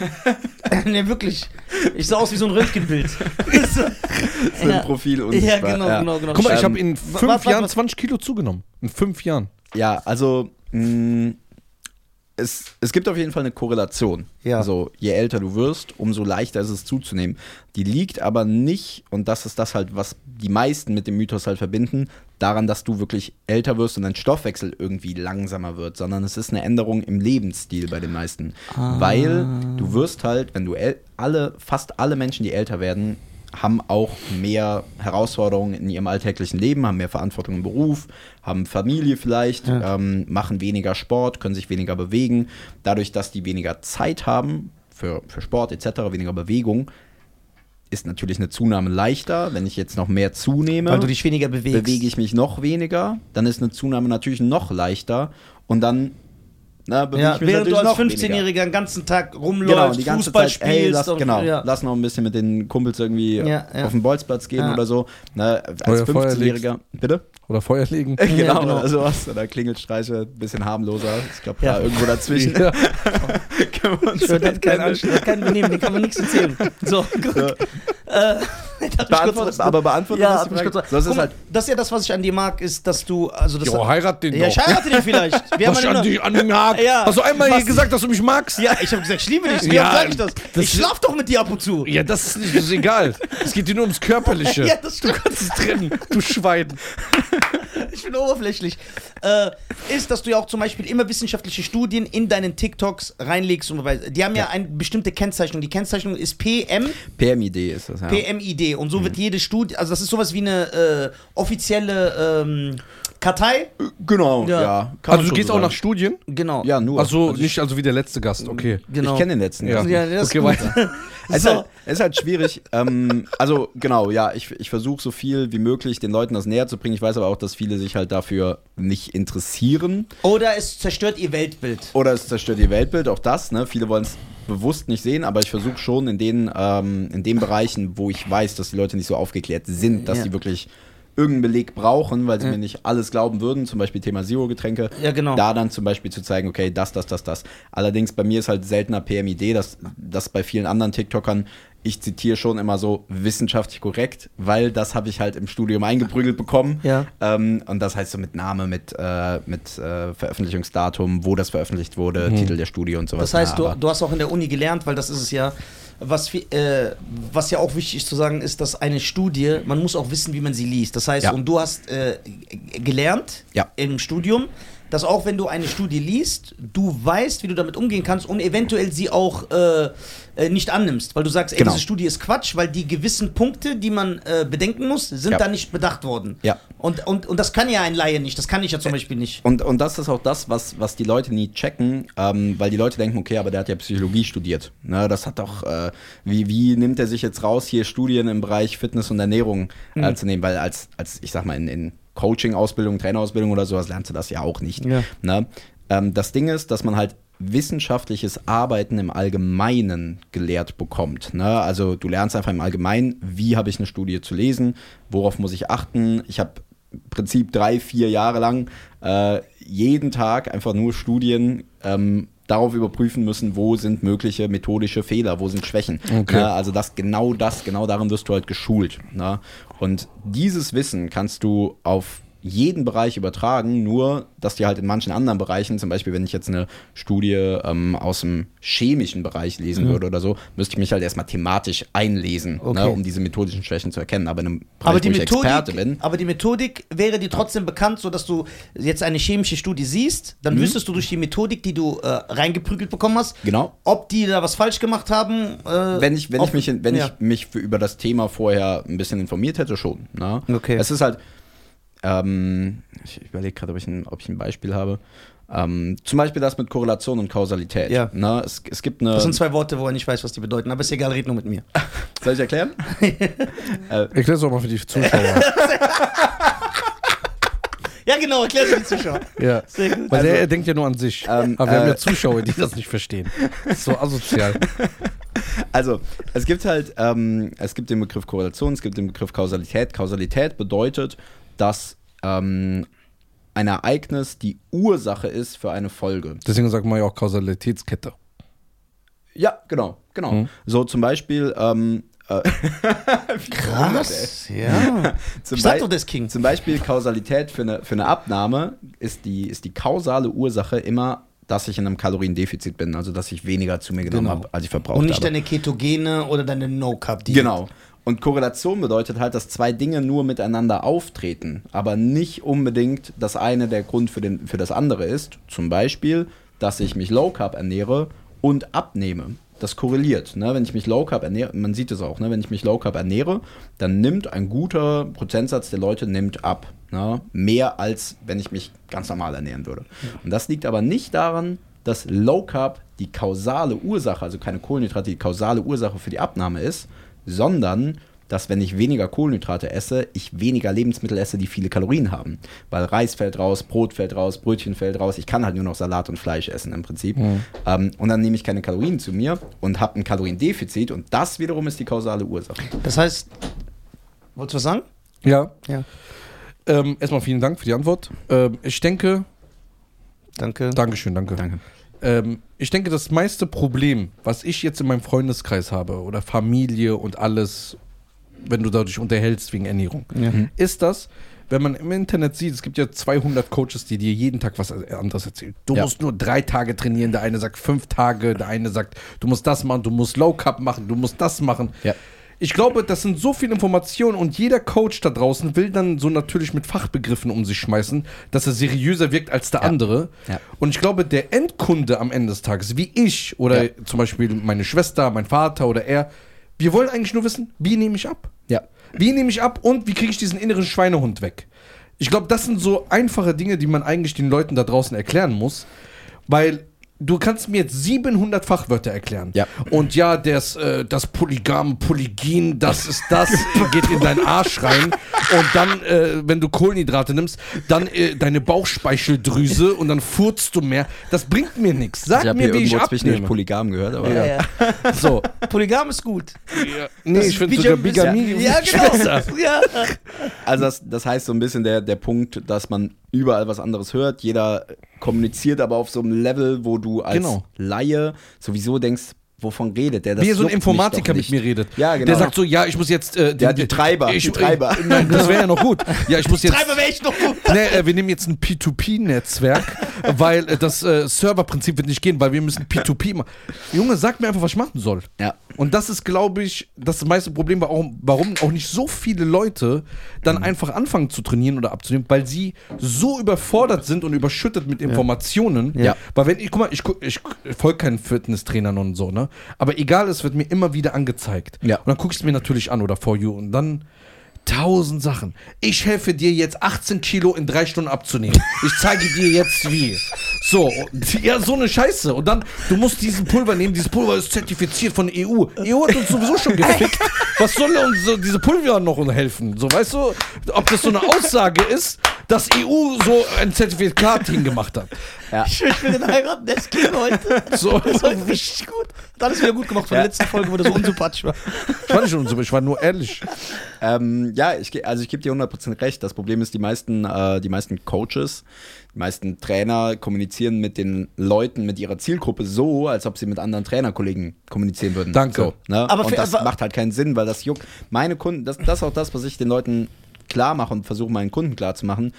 ne, wirklich. Ich sah aus wie so ein Röntgenbild. so, So ein Profil und ja, genau, genau, genau. Guck mal, ich Ähm, habe in wa- fünf warte, Jahren warte. 20 Kilo zugenommen. In fünf Jahren. Ja, also mh, es, es gibt auf jeden Fall eine Korrelation. Ja. Also je älter du wirst, umso leichter ist es zuzunehmen. Die liegt aber nicht, und das ist das halt, was die meisten mit dem Mythos halt verbinden, daran, dass du wirklich älter wirst und dein Stoffwechsel irgendwie langsamer wird, sondern es ist eine Änderung im Lebensstil bei den meisten. Weil du wirst halt, wenn du alle, fast alle Menschen, die älter werden, haben auch mehr Herausforderungen in ihrem alltäglichen Leben, haben mehr Verantwortung im Beruf, haben Familie vielleicht, ähm, machen weniger Sport, können sich weniger bewegen. Dadurch, dass die weniger Zeit haben für, für Sport etc., weniger Bewegung, ist natürlich eine Zunahme leichter. Wenn ich jetzt noch mehr zunehme, Weil du dich weniger bewegst. bewege ich mich noch weniger, dann ist eine Zunahme natürlich noch leichter und dann na, Ja, während du natürlich als noch weniger. 15-Jähriger den ganzen Tag rumläufst, Genau, die ganze Fußball Zeit, hey, spielst. lass, und- genau, ja. lass noch ein bisschen mit den Kumpels irgendwie Ja, ja. auf den Bolzplatz gehen Ja. oder so. Na, als Oder Feuer 15-Jähriger. Bitte? Oder Feuer legen. genau, genau. oder sowas. Oder Klingelstreiche, ein bisschen harmloser. Ich glaube, Ja. da irgendwo dazwischen. Ja. Können wir uns Ich höre, der hat kein, kennen. Ansch- der hat kein Benehmen, den kann man nichts erzählen. So, guck. So. Äh, Beantwortet, aber beantwortet ja, das die ich Frage? Das ist halt, das ist ja das, was ich an dir mag, ist, dass du. Also das Jo, heirat den ja, ich doch. heirate den vielleicht. Wir haben Was ja an dich an den Haken? Ja, Hast du einmal was- hier gesagt, dass du mich magst? Ja, ich habe gesagt, ich liebe dich. Wie Ja, oft sag ich das? das ich schlaf doch mit dir ab und zu. Ja, das ist, nicht, das ist egal. Es geht dir nur ums Körperliche. Ja, das stimmt. Du kannst es trennen, du Schwein. Ich bin oberflächlich. Äh, ist, dass du ja auch zum Beispiel immer wissenschaftliche Studien in deinen TikToks reinlegst und. Die haben ja, eine bestimmte Kennzeichnung. Die Kennzeichnung ist PM, PMID ist das, ja. PMID. Und so wird jede Studie, also das ist sowas wie eine äh, offizielle ähm, Kartei. Genau, Ja. ja. kann Also du gehst so auch sagen. nach Studien? Genau. Ja, nur. Also, Also nicht also wie der letzte Gast, okay. genau. Ich kenne den letzten. Ja. Gast. Ja, das Okay, weiter. Es ist, So. halt, es ist halt schwierig. ähm, also genau, ja, ich, ich versuche so viel wie möglich den Leuten das näher zu bringen. Ich weiß aber auch, dass viele sich halt dafür nicht interessieren. Oder es zerstört ihr Weltbild. Oder es zerstört ihr Weltbild, auch das. Ne? Viele wollen es bewusst nicht sehen, aber ich versuche schon in den, ähm, in den Bereichen, wo ich weiß, dass die Leute nicht so aufgeklärt sind, dass Ja. die wirklich irgendeinen Beleg brauchen, weil sie Ja. mir nicht alles glauben würden, zum Beispiel Thema Zero-Getränke, Ja, genau. da dann zum Beispiel zu zeigen, okay, das, das, das, das. Allerdings bei mir ist halt seltener PMID, das, das bei vielen anderen TikTokern, ich zitiere schon immer so wissenschaftlich korrekt, weil das habe ich halt im Studium eingeprügelt bekommen. Ja. Ähm, und das heißt so mit Name, mit, äh, mit äh, Veröffentlichungsdatum, wo das veröffentlicht wurde, Mhm. Titel der Studie und sowas. Das heißt, du, Ja, du hast auch in der Uni gelernt, weil das ist es ja, was, äh, was ja auch wichtig ist zu sagen, ist, dass eine Studie, man muss auch wissen, wie man sie liest. Das heißt, Ja. und du hast äh, gelernt im Studium, dass auch wenn du eine Studie liest, du weißt, wie du damit umgehen kannst und eventuell sie auch äh, äh, nicht annimmst, weil du sagst, ey, Genau. diese Studie ist Quatsch, weil die gewissen Punkte, die man äh, bedenken muss, sind Ja. da nicht bedacht worden. Ja. Und, und, und das kann ja ein Laie nicht, das kann ich ja zum Beispiel nicht. Und, und das ist auch das, was, was die Leute nie checken, ähm, weil die Leute denken, okay, aber der hat ja Psychologie studiert. Ne, das hat doch, äh, wie, wie nimmt er sich jetzt raus, hier Studien im Bereich Fitness und Ernährung Mhm. äh, zu nehmen? Weil als, als, ich sag mal, in, in Coaching-Ausbildung, Trainerausbildung oder sowas lernst du das ja auch nicht. Ja. Ne? Ähm, das Ding ist, dass man halt wissenschaftliches Arbeiten im Allgemeinen gelehrt bekommt. Ne? Also du lernst einfach im Allgemeinen, wie habe ich eine Studie zu lesen, worauf muss ich achten. Ich habe im Prinzip drei, vier Jahre lang äh, jeden Tag einfach nur Studien ähm, darauf überprüfen müssen, wo sind mögliche methodische Fehler, wo sind Schwächen. Okay. Ne? Also das genau das, genau darin wirst du halt geschult. Ne? Und dieses Wissen kannst du auf jeden Bereich übertragen, nur dass die halt in manchen anderen Bereichen, zum Beispiel wenn ich jetzt eine Studie ähm, aus dem chemischen Bereich lesen würde oder so, müsste ich mich halt erstmal thematisch einlesen, Okay. ne, um diese methodischen Schwächen zu erkennen. Aber in einem Bereich, Aber die, wo ich Experte Methodik, bin, aber die Methodik wäre dir trotzdem bekannt, sodass du jetzt eine chemische Studie siehst, dann Mhm. wüsstest du durch die Methodik, die du äh, reingeprügelt bekommen hast, genau, ob die da was falsch gemacht haben. Äh, wenn ich, wenn ob- ich mich, wenn ja. ich mich für, über das Thema vorher ein bisschen informiert hätte, schon. Ne? Okay. Es ist halt, ähm, ich überlege gerade, ob, ich ein- ob ich ein Beispiel habe. Ähm, zum Beispiel das mit Korrelation und Kausalität. Ja. Ne? Es, es gibt eine. Das sind zwei Worte, wo er nicht weiß, was die bedeuten, aber ist egal, red nur mit mir. soll ich erklären? Erklär's doch mal für die Zuschauer. Ja, genau, erklär für die Zuschauer. ja. Sehr gut. Weil der, er denkt ja nur an sich. Ähm, Aber wir haben äh, ja Zuschauer, die das nicht verstehen. Das ist so asozial. Also, es gibt halt, ähm, es gibt den Begriff Korrelation, es gibt den Begriff Kausalität. Kausalität bedeutet, dass ähm, ein Ereignis die Ursache ist für eine Folge. Deswegen sagt man ja auch Kausalitätskette. Ja, genau, genau. Mhm. So zum Beispiel, ähm, äh, Krass, ja. zum, der ist King. zum Beispiel Kausalität für eine, für eine Abnahme ist die, ist die kausale Ursache immer, dass ich in einem Kaloriendefizit bin, also dass ich weniger zu mir genommen Genau. habe, als ich verbraucht Und nicht habe. deine Ketogene oder deine No-Carb-Diät. Genau. Und Korrelation bedeutet halt, dass zwei Dinge nur miteinander auftreten, aber nicht unbedingt das eine der Grund für, den, für das andere ist. Zum Beispiel, dass ich mich Low Carb ernähre und abnehme. Das korreliert. Ne? Wenn ich mich Low Carb ernähre, man sieht es auch, ne? wenn ich mich Low Carb ernähre, dann nimmt ein guter Prozentsatz der Leute nimmt ab. Ne? Mehr als wenn ich mich ganz normal ernähren würde. Und das liegt aber nicht daran, dass Low Carb die kausale Ursache, also keine Kohlenhydrate, die kausale Ursache für die Abnahme ist, sondern dass wenn ich weniger Kohlenhydrate esse, ich weniger Lebensmittel esse, die viele Kalorien haben. Weil Reis fällt raus, Brot fällt raus, Brötchen fällt raus. Ich kann halt nur noch Salat und Fleisch essen im Prinzip. Ähm, und dann nehme ich keine Kalorien zu mir und habe ein Kaloriendefizit und das wiederum ist die kausale Ursache. Das heißt, wolltest du was sagen? Ja. Ja. Ähm, erstmal vielen Dank für die Antwort. Ähm, ich denke, Danke. Dankeschön, danke. Danke. Ähm, ich denke, das meiste Problem, was ich jetzt in meinem Freundeskreis habe oder Familie und alles, wenn du dadurch unterhältst wegen Ernährung. Ist das, wenn man im Internet sieht, es gibt ja 200 Coaches, die dir jeden Tag was anderes erzählen. Du Ja. musst nur drei Tage trainieren, der eine sagt fünf Tage, der eine sagt, du musst das machen, du musst Low Carb machen, du musst das machen. Ja. Ich glaube, das sind so viele Informationen und jeder Coach da draußen will dann so natürlich mit Fachbegriffen um sich schmeißen, dass er seriöser wirkt als der andere. Ja. Und ich glaube, der Endkunde am Ende des Tages, wie ich oder Ja. zum Beispiel meine Schwester, mein Vater oder er, wir wollen eigentlich nur wissen, wie nehme ich ab? Ja. Wie nehme ich ab und wie kriege ich diesen inneren Schweinehund weg? Ich glaube, das sind so einfache Dinge, die man eigentlich den Leuten da draußen erklären muss, weil du kannst mir jetzt 700 Fachwörter erklären. Ja. Und ja, das, äh, das Polygam, Polygin, das ist das, geht in deinen Arsch rein. Und dann, äh, wenn du Kohlenhydrate nimmst, dann äh, deine Bauchspeicheldrüse und dann furzt du mehr. Das bringt mir nichts. Sag Ich habe mir, hier wie ich abnehme. Polygam gehört, aber Ja, ja. So. Polygam ist gut. Nee, ich finde sogar Bigamie Ja, besser. genau. Ja. Also das, das heißt so ein bisschen der, der Punkt, dass man überall was anderes hört. Jeder kommuniziert aber auf so einem Level, wo du als Genau. Laie sowieso denkst, wovon redet der? Das Wie so ein Informatiker mit mir redet. Ja, genau. Der sagt so, ja, ich muss jetzt... Äh, Ja, die Treiber, Ich, die Treiber. Äh, nein, das wäre ja noch gut. Ja, ich muss jetzt... Treiber wäre echt noch gut. Nee, äh, wir nehmen jetzt ein P2P-Netzwerk, weil äh, das äh, Serverprinzip wird nicht gehen, weil wir müssen P2P machen. Junge, sag mir einfach, was ich machen soll. Ja. Und das ist, glaube ich, das meiste Problem, warum, warum auch nicht so viele Leute dann Mhm. einfach anfangen zu trainieren oder abzunehmen, weil sie so überfordert sind und überschüttet mit Informationen. Ja. Weil wenn ich, guck mal, ich, gu- ich folge keinen Fitnesstrainern und so, ne? Aber egal, es wird mir immer wieder angezeigt. Ja. Und dann gucke ich es mir natürlich an oder for you und dann tausend Sachen. Ich helfe dir jetzt 18 Kilo in drei Stunden abzunehmen. Ich zeige dir jetzt wie. So, ja, so eine Scheiße. Und dann, du musst diesen Pulver nehmen. Dieses Pulver ist zertifiziert von EU. EU hat uns sowieso schon gefickt. Was soll uns so diese Pulver noch helfen? So, weißt du, ob das so eine Aussage ist, dass EU so ein Zertifikat hingemacht hat. Ja. Ich will, den heiraten, der ist clean heute. So. Das ist heute richtig gut. Hat alles wieder gut gemacht von Ja. der letzten Folge, wo der so unsympathisch war. Ich war nicht so, ich war nur ehrlich. Ähm, ja, ich, also ich gebe dir 100% recht. Das Problem ist, die meisten, äh, die meisten Coaches, die meisten Trainer kommunizieren mit den Leuten, mit ihrer Zielgruppe so, als ob sie mit anderen Trainerkollegen kommunizieren würden. Danke. So, ne? Aber Und für- das aber- macht halt keinen Sinn, weil das juckt. Meine Kunden, das, das ist auch das, was ich den Leuten klar mache und versuche meinen Kunden klar zu machen.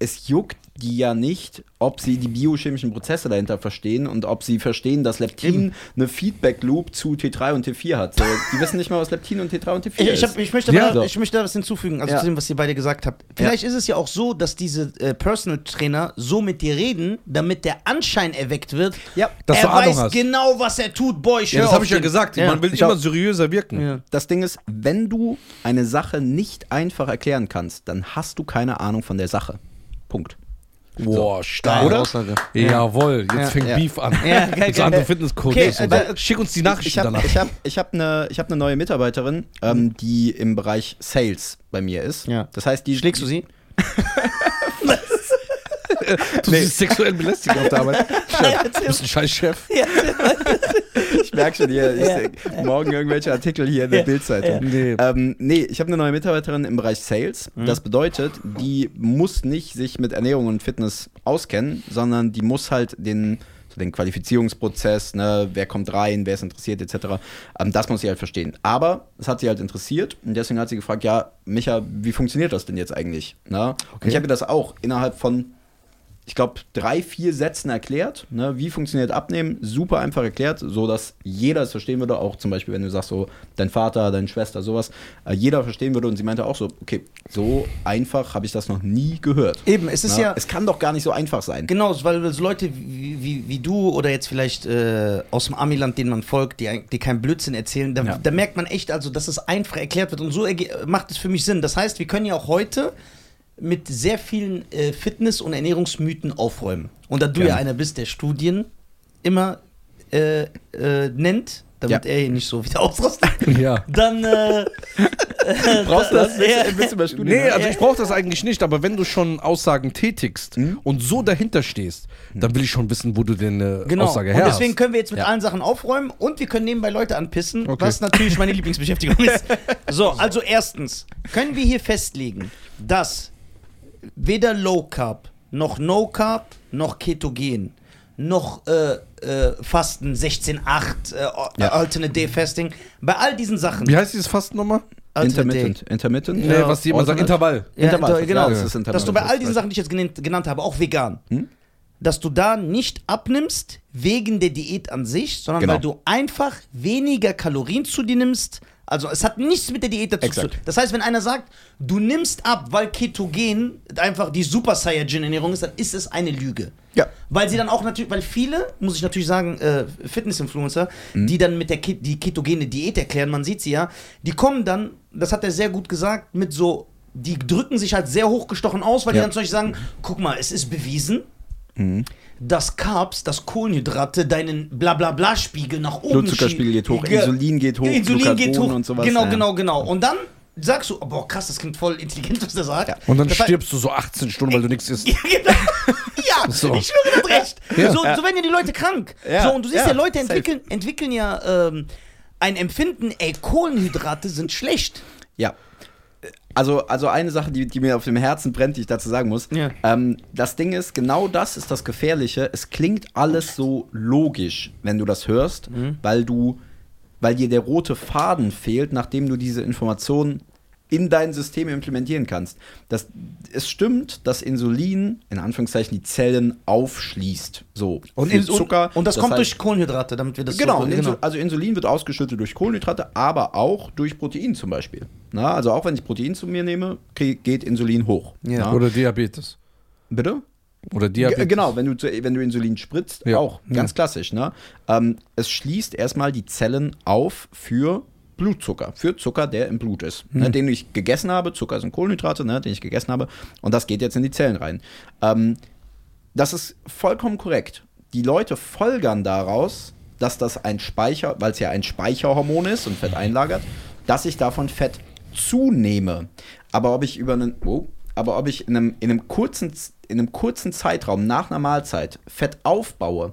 Es juckt die ja nicht, ob sie die biochemischen Prozesse dahinter verstehen und ob sie verstehen, dass Leptin eine Feedback-Loop zu T3 und T4 hat. So, die wissen nicht mal, was Leptin und T3 und T4 Ich, ist. ich, hab, ich, möchte Ja. aber, So. ich möchte da was hinzufügen, also Ja. zu dem, was ihr beide gesagt habt. Vielleicht ist es ja auch so, dass diese äh, Personal Trainer so mit dir reden, damit der Anschein erweckt wird, Ja. Dass er du Ahnung weiß hast. genau, was er tut. Boah, ich Ja, das habe ich ja gesagt. Ja. Man will Schau. immer seriöser wirken. Ja. Das Ding ist, wenn du eine Sache nicht einfach erklären kannst, dann hast du keine Ahnung von der Sache. Punkt. Boah, stark. Geile Oder? Aussage. Jawohl, jetzt Ja. fängt Ja. Beef an. Ja, geil, geil. andere Fitnesscoaches. Okay, so. Schick uns die Ich Nachrichten habe danach. ich hab, ich hab eine hab ne neue Mitarbeiterin, ähm, die im Bereich Sales bei mir ist. Ja. Das heißt, die Schlägst du sie? Du siehst sexuell belästigt auf der Arbeit. Nein, Du bist ein scheiß Chef. Ja, Ich merke schon hier, ich Ja. morgen irgendwelche Artikel hier in der Ja. Bildzeitung. Nee. Ähm, nee, ich habe eine neue Mitarbeiterin im Bereich Sales. Mhm. Das bedeutet, die muss nicht sich mit Ernährung und Fitness auskennen, sondern die muss halt den, den Qualifizierungsprozess, ne, wer kommt rein, wer ist interessiert, etc. Ähm, das muss sie halt verstehen. Aber es hat sie halt interessiert und deswegen hat sie gefragt, ja, Micha, wie funktioniert das denn jetzt eigentlich? Ne? Und ich habe ihr das auch innerhalb von ich glaube, drei, vier Sätzen erklärt. Ne? Wie funktioniert Abnehmen? Super einfach erklärt, so dass jeder es verstehen würde. Auch zum Beispiel, wenn du sagst, so dein Vater, deine Schwester, sowas, äh, jeder verstehen würde. Und sie meinte auch so, okay, so einfach habe ich das noch nie gehört. Eben, es ist Na, ja. es kann doch gar nicht so einfach sein. Genau, weil so Leute wie, wie, wie du oder jetzt vielleicht äh, aus dem Amiland, denen man folgt, die, die keinen Blödsinn erzählen, da, Ja. da merkt man echt, also, dass es einfach erklärt wird und so macht es für mich Sinn. Das heißt, wir können ja auch heute mit sehr vielen äh, Fitness- und Ernährungsmythen aufräumen. Und da du ja Gerne. einer bist, der Studien immer äh, äh, nennt, damit Ja. er hier nicht so wieder ausrastet, Ja. dann äh, Brauchst du das? Ja. Du- willst du mal Studien Nee, hören? also ich brauche das eigentlich nicht, aber wenn du schon Aussagen tätigst Mhm. und so dahinter stehst, dann will ich schon wissen, wo du den äh, Genau. Aussage und her deswegen hast. können wir jetzt mit Ja. allen Sachen aufräumen und wir können nebenbei Leute anpissen, Okay. was natürlich meine Lieblingsbeschäftigung ist. So, also erstens, können wir hier festlegen, dass weder Low Carb, noch No Carb, noch Ketogen, noch äh, äh, Fasten 16-8, äh, Ja. Alternate Day Fasting, bei all diesen Sachen, Wie heißt dieses Fasten nochmal? Intermittent. Intermittent? Nee, was die immer sagen, Intervall. Ja, Intervall, da- genau. ja, das ist Intervall, dass du bei all diesen Sachen, die ich jetzt genannt, genannt habe, auch vegan, Hm? dass du da nicht abnimmst wegen der Diät an sich, sondern Genau. weil du einfach weniger Kalorien zu dir nimmst. Also es hat nichts mit der Diät dazu zu Exakt. tun. Das heißt, wenn einer sagt, du nimmst ab, weil Ketogen einfach die Super Saiyajin Ernährung ist, dann ist es eine Lüge. Ja. Weil sie dann auch natürlich, weil viele, muss ich natürlich sagen, äh, Fitness-Influencer, Mhm. die dann mit der Ke die ketogene Diät erklären, man sieht sie ja, die kommen dann, das hat er sehr gut gesagt, mit so, die drücken sich halt sehr hochgestochen aus, weil Ja. die dann zum Beispiel sagen, guck mal, es ist bewiesen, Mhm. Dass Carbs, dass Kohlenhydrate deinen Blablabla-Spiegel nach oben Blutzuckerspiegel geht hoch, Ge- Insulin geht hoch, Insulin geht hoch und sowas, Genau, ja. genau, genau. Und dann sagst du, oh, boah, krass, das klingt voll intelligent, was der sagt. Ja. Und dann Das stirbst du so 18 Stunden, weil du nichts isst. Ja, genau. ja So. ich schwöre, das recht. Ja. So, so werden ja die Leute krank. Ja. So, und du siehst ja, Ja, Leute entwickeln, entwickeln ja ähm, ein Empfinden, ey, Kohlenhydrate sind schlecht. Ja. Also, also eine Sache, die, die mir auf dem Herzen brennt, die ich dazu sagen muss. Ja. Ähm, das Ding ist, genau das ist das Gefährliche. Es klingt alles so logisch, wenn du das hörst, Mhm. weil du, weil dir der rote Faden fehlt, nachdem du diese Informationen in dein System implementieren kannst. Das, es stimmt, dass Insulin in Anführungszeichen die Zellen aufschließt. So. Und, in, Zucker. und, und das, kommt heißt- durch Kohlenhydrate, damit wir das Genau, so Insul also Insulin wird ausgeschüttet durch Kohlenhydrate, aber auch durch Protein zum Beispiel. Na, also auch wenn ich Protein zu mir nehme, krieg, geht Insulin hoch. Ja. Oder Diabetes. Bitte? Oder Diabetes. G genau, wenn du, wenn du Insulin spritzt, Ja. auch. Ganz klassisch. Ne? Ähm, es schließt erstmal die Zellen auf für Blutzucker, für Zucker, der im Blut ist, ne, den ich gegessen habe. Zucker sind Kohlenhydrate, ne, den ich gegessen habe. Und das geht jetzt in die Zellen rein. Ähm, das ist vollkommen korrekt. Die Leute folgern daraus, dass das ein Speicher, weil es ja ein Speicherhormon ist und Fett einlagert, dass ich davon Fett zunehme. Aber ob ich über einen, oh, aber ob ich in einem, in einem kurzen, in einem kurzen Zeitraum nach einer Mahlzeit Fett aufbaue,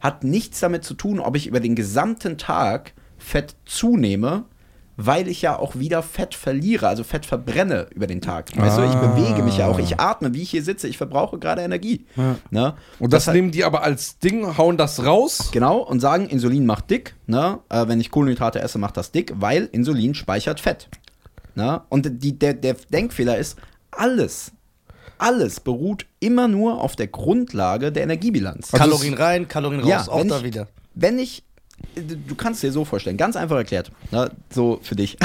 hat nichts damit zu tun, ob ich über den gesamten Tag Fett zunehme, weil ich ja auch wieder Fett verliere, also Fett verbrenne über den Tag. Weißt du, ich Ah. bewege mich ja auch, ich atme, wie ich hier sitze, ich verbrauche gerade Energie. Ne? Und das hat- nehmen die aber als Ding, hauen das raus. Genau, und sagen, Insulin macht dick. Ne? Äh, wenn ich Kohlenhydrate esse, macht das dick, weil Insulin speichert Fett. Ne? Und die, der, der Denkfehler ist, alles, alles beruht immer nur auf der Grundlage der Energiebilanz. Also Kalorien rein, Kalorien raus, Ja, auch wenn da ich- wieder. Wenn ich, du kannst dir so vorstellen, ganz einfach erklärt, ne? so für dich.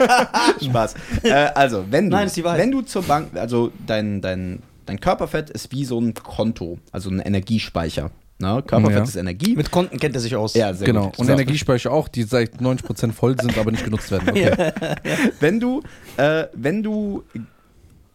Spaß. Äh, also, wenn du, Nein, ist die Wahrheit. wenn du zur Bank, also dein, dein, dein Körperfett ist wie so ein Konto, also ein Energiespeicher. Ne? Körperfett Ja. ist Energie. Mit Konten kennt er sich aus. ja, sehr Genau. gut. Und. Energiespeicher auch, die seit 90% voll sind, aber nicht genutzt werden. Okay. wenn du, äh, wenn du,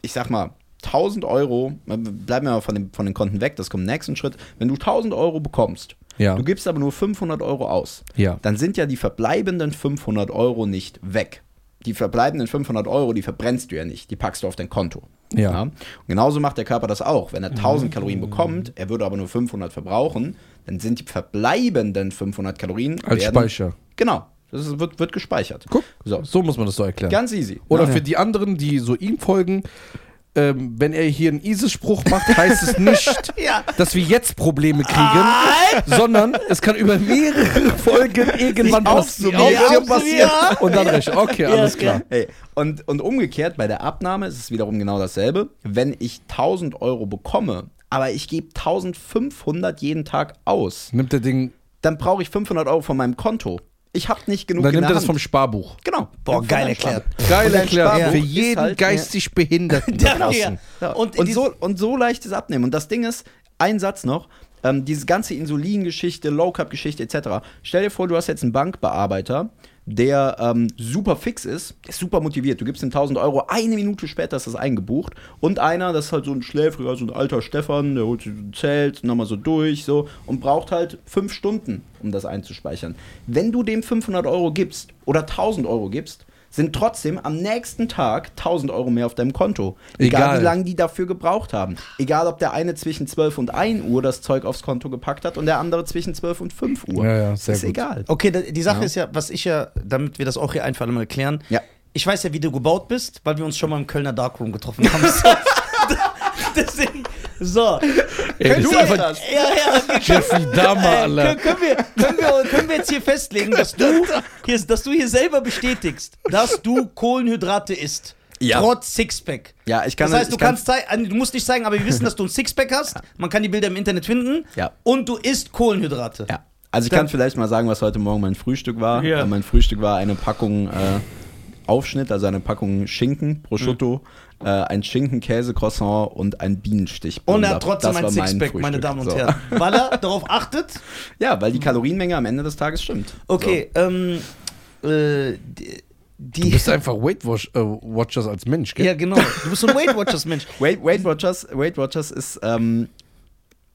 ich sag mal, 1000 Euro, äh, bleiben wir mal von, dem, von den Konten weg, das kommt im nächsten Schritt. Wenn du 1000 Euro bekommst, Ja. du gibst aber nur 500 Euro aus, Ja. dann sind ja die verbleibenden 500 Euro nicht weg. Die verbleibenden 500 Euro, die verbrennst du ja nicht, die packst du auf dein Konto. Ja. Und genauso macht der Körper das auch. Wenn er 1000 Kalorien bekommt, er würde aber nur 500 verbrauchen, dann sind die verbleibenden 500 Kalorien Als werden, Speicher. Genau, das wird, wird gespeichert. Guck, So. so muss man das so erklären. Ganz easy. Oder Ja. für die anderen, die so ihm folgen, ähm, wenn er hier einen ISIS-Spruch macht, heißt es nicht, Ja. dass wir jetzt Probleme kriegen, sondern es kann über mehrere Folgen irgendwann passieren. Ja. Und dann recht. Okay, Ja, alles okay. klar. Hey, und, und umgekehrt, bei der Abnahme ist es wiederum genau dasselbe. Wenn ich 1000 Euro bekomme, aber ich gebe 1500 jeden Tag aus, Nimmt der Ding, dann brauche ich 500 Euro von meinem Konto. Ich habe nicht genug dann in nimmt er das vom. Sparbuch. Genau. Boah, Von geil erklärt. Geil Und erklärt. Für jeden halt- geistig Behinderten da Ja, draußen. ja. Ja, Und, und, so, und so leichtes Abnehmen. Und das Ding ist, ein Satz noch, ähm, diese ganze Insulingeschichte, Low-Carb-Geschichte etc. Stell dir vor, du hast jetzt einen Bankbearbeiter, der ähm, super fix ist, der ist super motiviert. Du gibst ihm 1000 Euro, eine Minute später ist das eingebucht. Und einer, das ist halt so ein Schläfriger, so ein alter Stefan, der holt sich ein Zelt, nochmal so durch so und braucht halt fünf Stunden, um das einzuspeichern. Wenn du dem 500 Euro gibst oder 1000 Euro gibst, sind trotzdem am nächsten Tag 1000 Euro mehr auf deinem Konto. Egal, Egal. wie lange die dafür gebraucht haben. Egal, ob der eine zwischen 12 und 1 Uhr das Zeug aufs Konto gepackt hat und der andere zwischen 12 und 5 Uhr. Ja, ja, sehr ist gut. egal. Okay, die Sache Ja. ist ja, was ich ja, damit wir das auch hier einfach mal erklären. Ja. Ich weiß ja, wie du gebaut bist, weil wir uns schon mal im Kölner Darkroom getroffen haben. Deswegen, so. Ey, Könnt das ihr- ist einfach ja, ja, Jeffrey Dahmer, Äh, Alter. können, können, wir, können, wir, können wir jetzt hier festlegen, dass du, hier, dass du hier selber bestätigst, dass du Kohlenhydrate isst? Ja. Trotz Sixpack. Ja, ich kann Das heißt, du kann- kannst zeigen, du musst nicht zeigen, aber wir wissen, dass du ein Sixpack hast. Man kann die Bilder im Internet finden. Ja. Und du isst Kohlenhydrate. Ja. Also ich Dann- kann vielleicht mal sagen, was heute Morgen mein Frühstück war. Ja. Äh, Mein Frühstück war eine Packung äh, Aufschnitt, also eine Packung Schinken, Prosciutto, Mhm. Äh, ein Schinken-Käse-Croissant und ein Bienenstich. Und er hat trotzdem Das ein war mein Sixpack, meine. Damen und So. Herren. Weil er darauf achtet. Ja, weil die Kalorienmenge am Ende des Tages stimmt. Okay, ähm, äh, die, Du bist einfach Weight Watch, äh, Watchers als Mensch, gell? ja genau. Du bist so ein Weight Watchers Mensch. So. Weight, Weight Watchers, Weight Watchers ist ähm,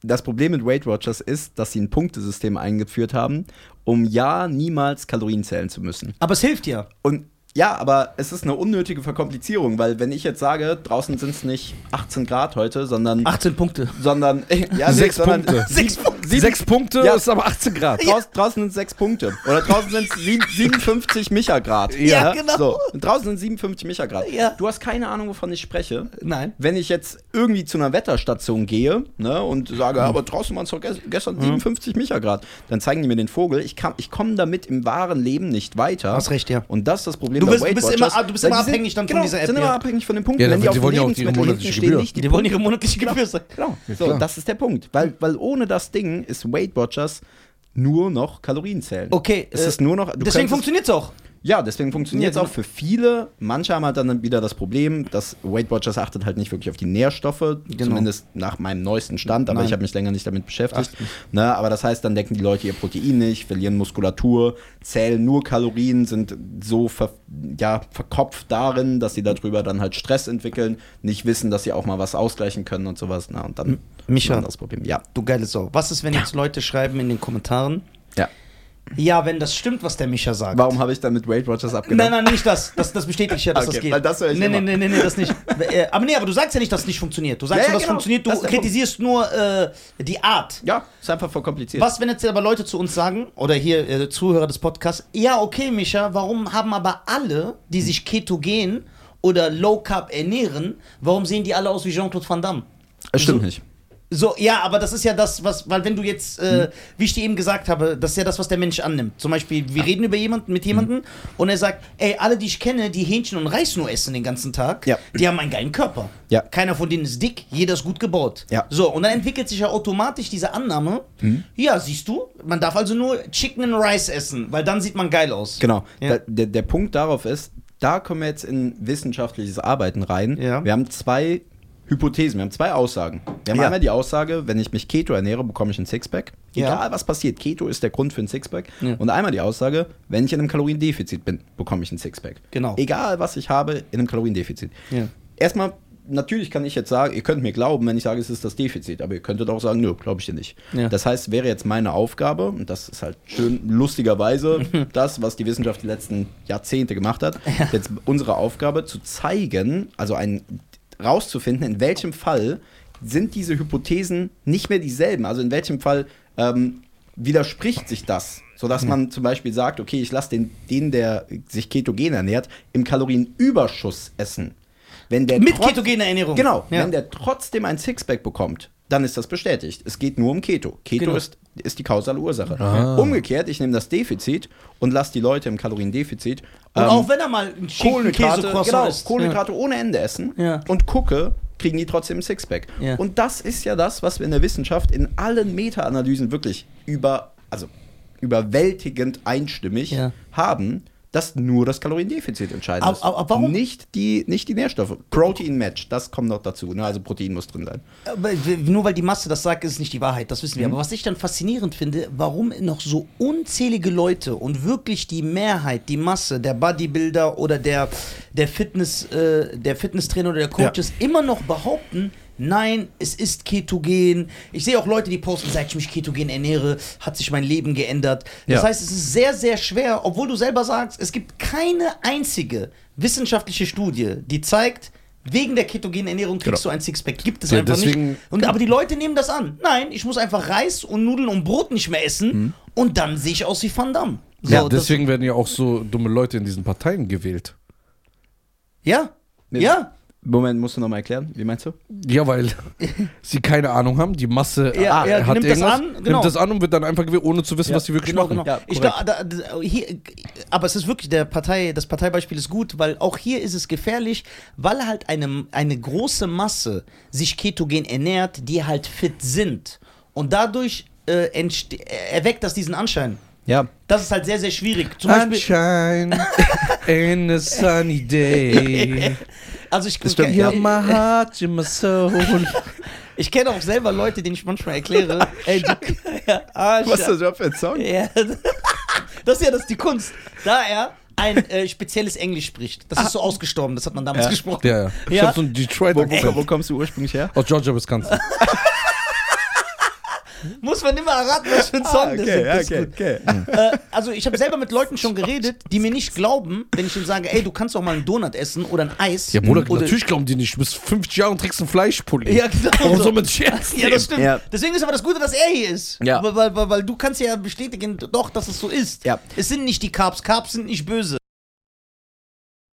das Problem mit Weight Watchers ist, dass sie ein Punktesystem eingeführt haben, um ja niemals Kalorien zählen zu müssen. Aber es hilft ja. Und ja, aber es ist eine unnötige Verkomplizierung, weil wenn ich jetzt sage, draußen sind es nicht 18 Grad heute, sondern 18 Punkte. sondern ja, nee, Sechs sondern Punkte. Sechs Punkte. Sechs Punkte Ja. ist aber 18 Grad. Draußen, draußen sind sechs Punkte. Oder draußen sind es 57 Micha-Grad. Ja, genau. So, und draußen sind 57 Micha-Grad. Ja. Du hast keine Ahnung, wovon ich spreche. Nein. Wenn ich jetzt irgendwie zu einer Wetterstation gehe ne, und sage, aber draußen waren es doch ges- gestern 57 Micha-Grad, dann zeigen die mir den Vogel. Ich, kann- ich komme damit im wahren Leben nicht weiter. Hast recht, ja. Und das ist das Problem Du bei bist- du bist Watchers, immer- du bist immer abhängig dann von genau, dieser App, sind immer ja. abhängig von den Punkten. Ja, Wenn die die wollen ja auch die monatliche Gebühr. nicht die Die wollen ihre monatliche Gebühr sagen. Genau. So, das ist der Punkt. Weil, weil ohne das Ding ist Weight Watchers nur noch Kalorien zählen. Okay. Es äh, ist nur noch. deswegen funktioniert es auch. Ja, deswegen funktioniert es auch für viele. Manche haben halt dann wieder das Problem, dass Weight Watchers achtet halt nicht wirklich auf die Nährstoffe, zumindest nach meinem neuesten Stand, aber Nein. ich habe mich länger nicht damit beschäftigt. Ne, aber das heißt, dann decken die Leute ihr Protein nicht, verlieren Muskulatur, zählen nur Kalorien, sind so ver, ja, verkopft darin, dass sie darüber dann halt Stress entwickeln, nicht wissen, dass sie auch mal was ausgleichen können und sowas. Na, und dann Micha. das Problem. Ja. Du geile Sau. Was ist, wenn jetzt Leute schreiben in den Kommentaren? ja. Ja, wenn das stimmt, was der Micha sagt. Warum habe ich dann mit Weight Watchers Nein, abgenommen? nein, nicht das. Das, das bestätigt ja, dass Okay, das geht. weil das höre ich nee, immer. nee, nee, nee, das nicht. Äh, aber nee, aber du sagst ja nicht, dass es nicht funktioniert. Du sagst Ja, ja, dass es genau. funktioniert. Du Das kritisierst nur äh, die Art. Ja, ist einfach verkompliziert. Was, wenn jetzt aber Leute zu uns sagen, oder hier äh, Zuhörer des Podcasts, ja, okay, Micha, warum haben aber alle, die sich ketogen oder Low Carb ernähren, warum sehen die alle aus wie Jean-Claude Van Damme? Es stimmt so- nicht. So, ja, aber das ist ja das, was, weil wenn du jetzt, äh, wie ich dir eben gesagt habe, das ist ja das, was der Mensch annimmt. Zum Beispiel, wir reden über jemanden, mit jemandem Hm. und er sagt, ey, alle, die ich kenne, die Hähnchen und Reis nur essen den ganzen Tag, Ja. die haben einen geilen Körper. Ja. Keiner von denen ist dick, jeder ist gut gebaut. Ja. So, und dann entwickelt sich ja automatisch diese Annahme, Hm. ja, siehst du, man darf also nur Chicken and Rice essen, weil dann sieht man geil aus. Genau. Ja. Der, der Punkt darauf ist, da kommen wir jetzt in wissenschaftliches Arbeiten rein. Ja. Wir haben zwei Hypothesen, wir haben zwei Aussagen. Wir haben Ja. einmal die Aussage, wenn ich mich Keto ernähre, bekomme ich ein Sixpack. Ja. Egal was passiert, Keto ist der Grund für ein Sixpack. Ja. Und einmal die Aussage, wenn ich in einem Kaloriendefizit bin, bekomme ich ein Sixpack. Genau. Egal was ich habe, in einem Kaloriendefizit. Ja. Erstmal, natürlich kann ich jetzt sagen, ihr könnt mir glauben, wenn ich sage, es ist das Defizit, aber ihr könntet auch sagen, nö, glaube ich dir nicht. Ja. Das heißt, wäre jetzt meine Aufgabe, und das ist halt schön lustigerweise das, was die Wissenschaft die letzten Jahrzehnte gemacht hat, jetzt unsere Aufgabe zu zeigen, also ein rauszufinden, in welchem Fall sind diese Hypothesen nicht mehr dieselben. Also in welchem Fall ähm, widerspricht sich das, sodass man zum Beispiel sagt, okay, ich lasse den, den, der sich ketogen ernährt, im Kalorienüberschuss essen. Wenn der Mit ketogener Ernährung. Genau, Ja. wenn der trotzdem ein Sixpack bekommt, dann ist das bestätigt. Es geht nur um Keto. Keto Genau. ist, ist die kausale Ursache. Ah. Umgekehrt, ich nehme das Defizit und lasse die Leute im Kaloriendefizit Und ähm, auch wenn er mal ein Schinken, Käse, Kohlenhydrate, genau, isst. Kohlenhydrate ohne Ende essen Ja. und gucke, kriegen die trotzdem ein Sixpack. Ja. Und das ist ja das, was wir in der Wissenschaft in allen Meta-Analysen wirklich über, also überwältigend einstimmig Ja. haben, dass nur das Kaloriendefizit entscheidend Aber- ist. aber- aber warum- Nicht die, nicht die Nährstoffe. Protein Match, das kommt noch dazu. Ne? Also Protein muss drin sein. Aber Nur weil die Masse das sagt, ist es nicht die Wahrheit, das wissen wir. Aber was ich dann faszinierend finde, warum noch so unzählige Leute und wirklich die Mehrheit, die Masse der Bodybuilder oder der, der, Fitness, äh, der Fitnesstrainer oder der Coaches immer noch behaupten, nein, es ist ketogen. Ich sehe auch Leute, die posten, seit ich mich ketogen ernähre, hat sich mein Leben geändert. Das Ja. heißt, es ist sehr, sehr schwer, obwohl du selber sagst, es gibt keine einzige wissenschaftliche Studie, die zeigt, Wegen der ketogenen Ernährung kriegst Genau. du ein Sixpack. Gibt es Ja, einfach deswegen- nicht. Und, aber die Leute nehmen das an. Nein, ich muss einfach Reis und Nudeln und Brot nicht mehr essen und dann sehe ich aus wie Van Damme. So, ja, deswegen werden ja auch so dumme Leute in diesen Parteien gewählt. ja, ja. Moment, musst du nochmal erklären? Wie meinst du? Ja, weil sie keine Ahnung haben. Die Masse Ja, äh, ja, hat nimmt das an, genau. nimmt das an und wird dann einfach gewählt, ohne zu wissen, Ja, was sie wirklich Genau, machen. genau. Ja, ich glaub, da, da, hier, aber es ist wirklich der Partei, das Parteibeispiel ist gut, weil auch hier ist es gefährlich, weil halt eine, eine große Masse sich ketogen ernährt, die halt fit sind. Und dadurch äh, entste- erweckt das diesen Anschein. Ja. Das ist halt sehr, sehr schwierig. Zum Sunshine in a sunny day. also ich, have my heart ich kenne auch selber Leute, denen ich manchmal erkläre, ey, du, ja, ah, Was ist das für ein Song? Ja, das ist ja das ist die Kunst. Da er ein äh, spezielles Englisch spricht. Das ist so ausgestorben, das hat man damals Ja. gesprochen. Ja, ja. Ich Ja? hab so einen Detroit Wo, wo, wo kommst du ursprünglich her? Aus Georgia, Wisconsin. Muss man immer erraten, was für ein Song das ist. Das ist gut. okay. Äh, also ich habe selber mit Leuten schon geredet, die mir nicht glauben, wenn ich ihnen sage, ey, du kannst auch mal einen Donut essen oder ein Eis. Ja, Bruder, oder, natürlich glauben die nicht. Du bist 50 Jahre und trägst einen Fleischpulli. Ja, genau Warum so. soll man ernst Ja, das stimmt. Ja. Deswegen ist aber das Gute, dass er hier ist. Ja. Weil, weil, weil, weil du kannst ja bestätigen, doch, dass es so ist. Ja. Es sind nicht die Carbs. Carbs sind nicht böse.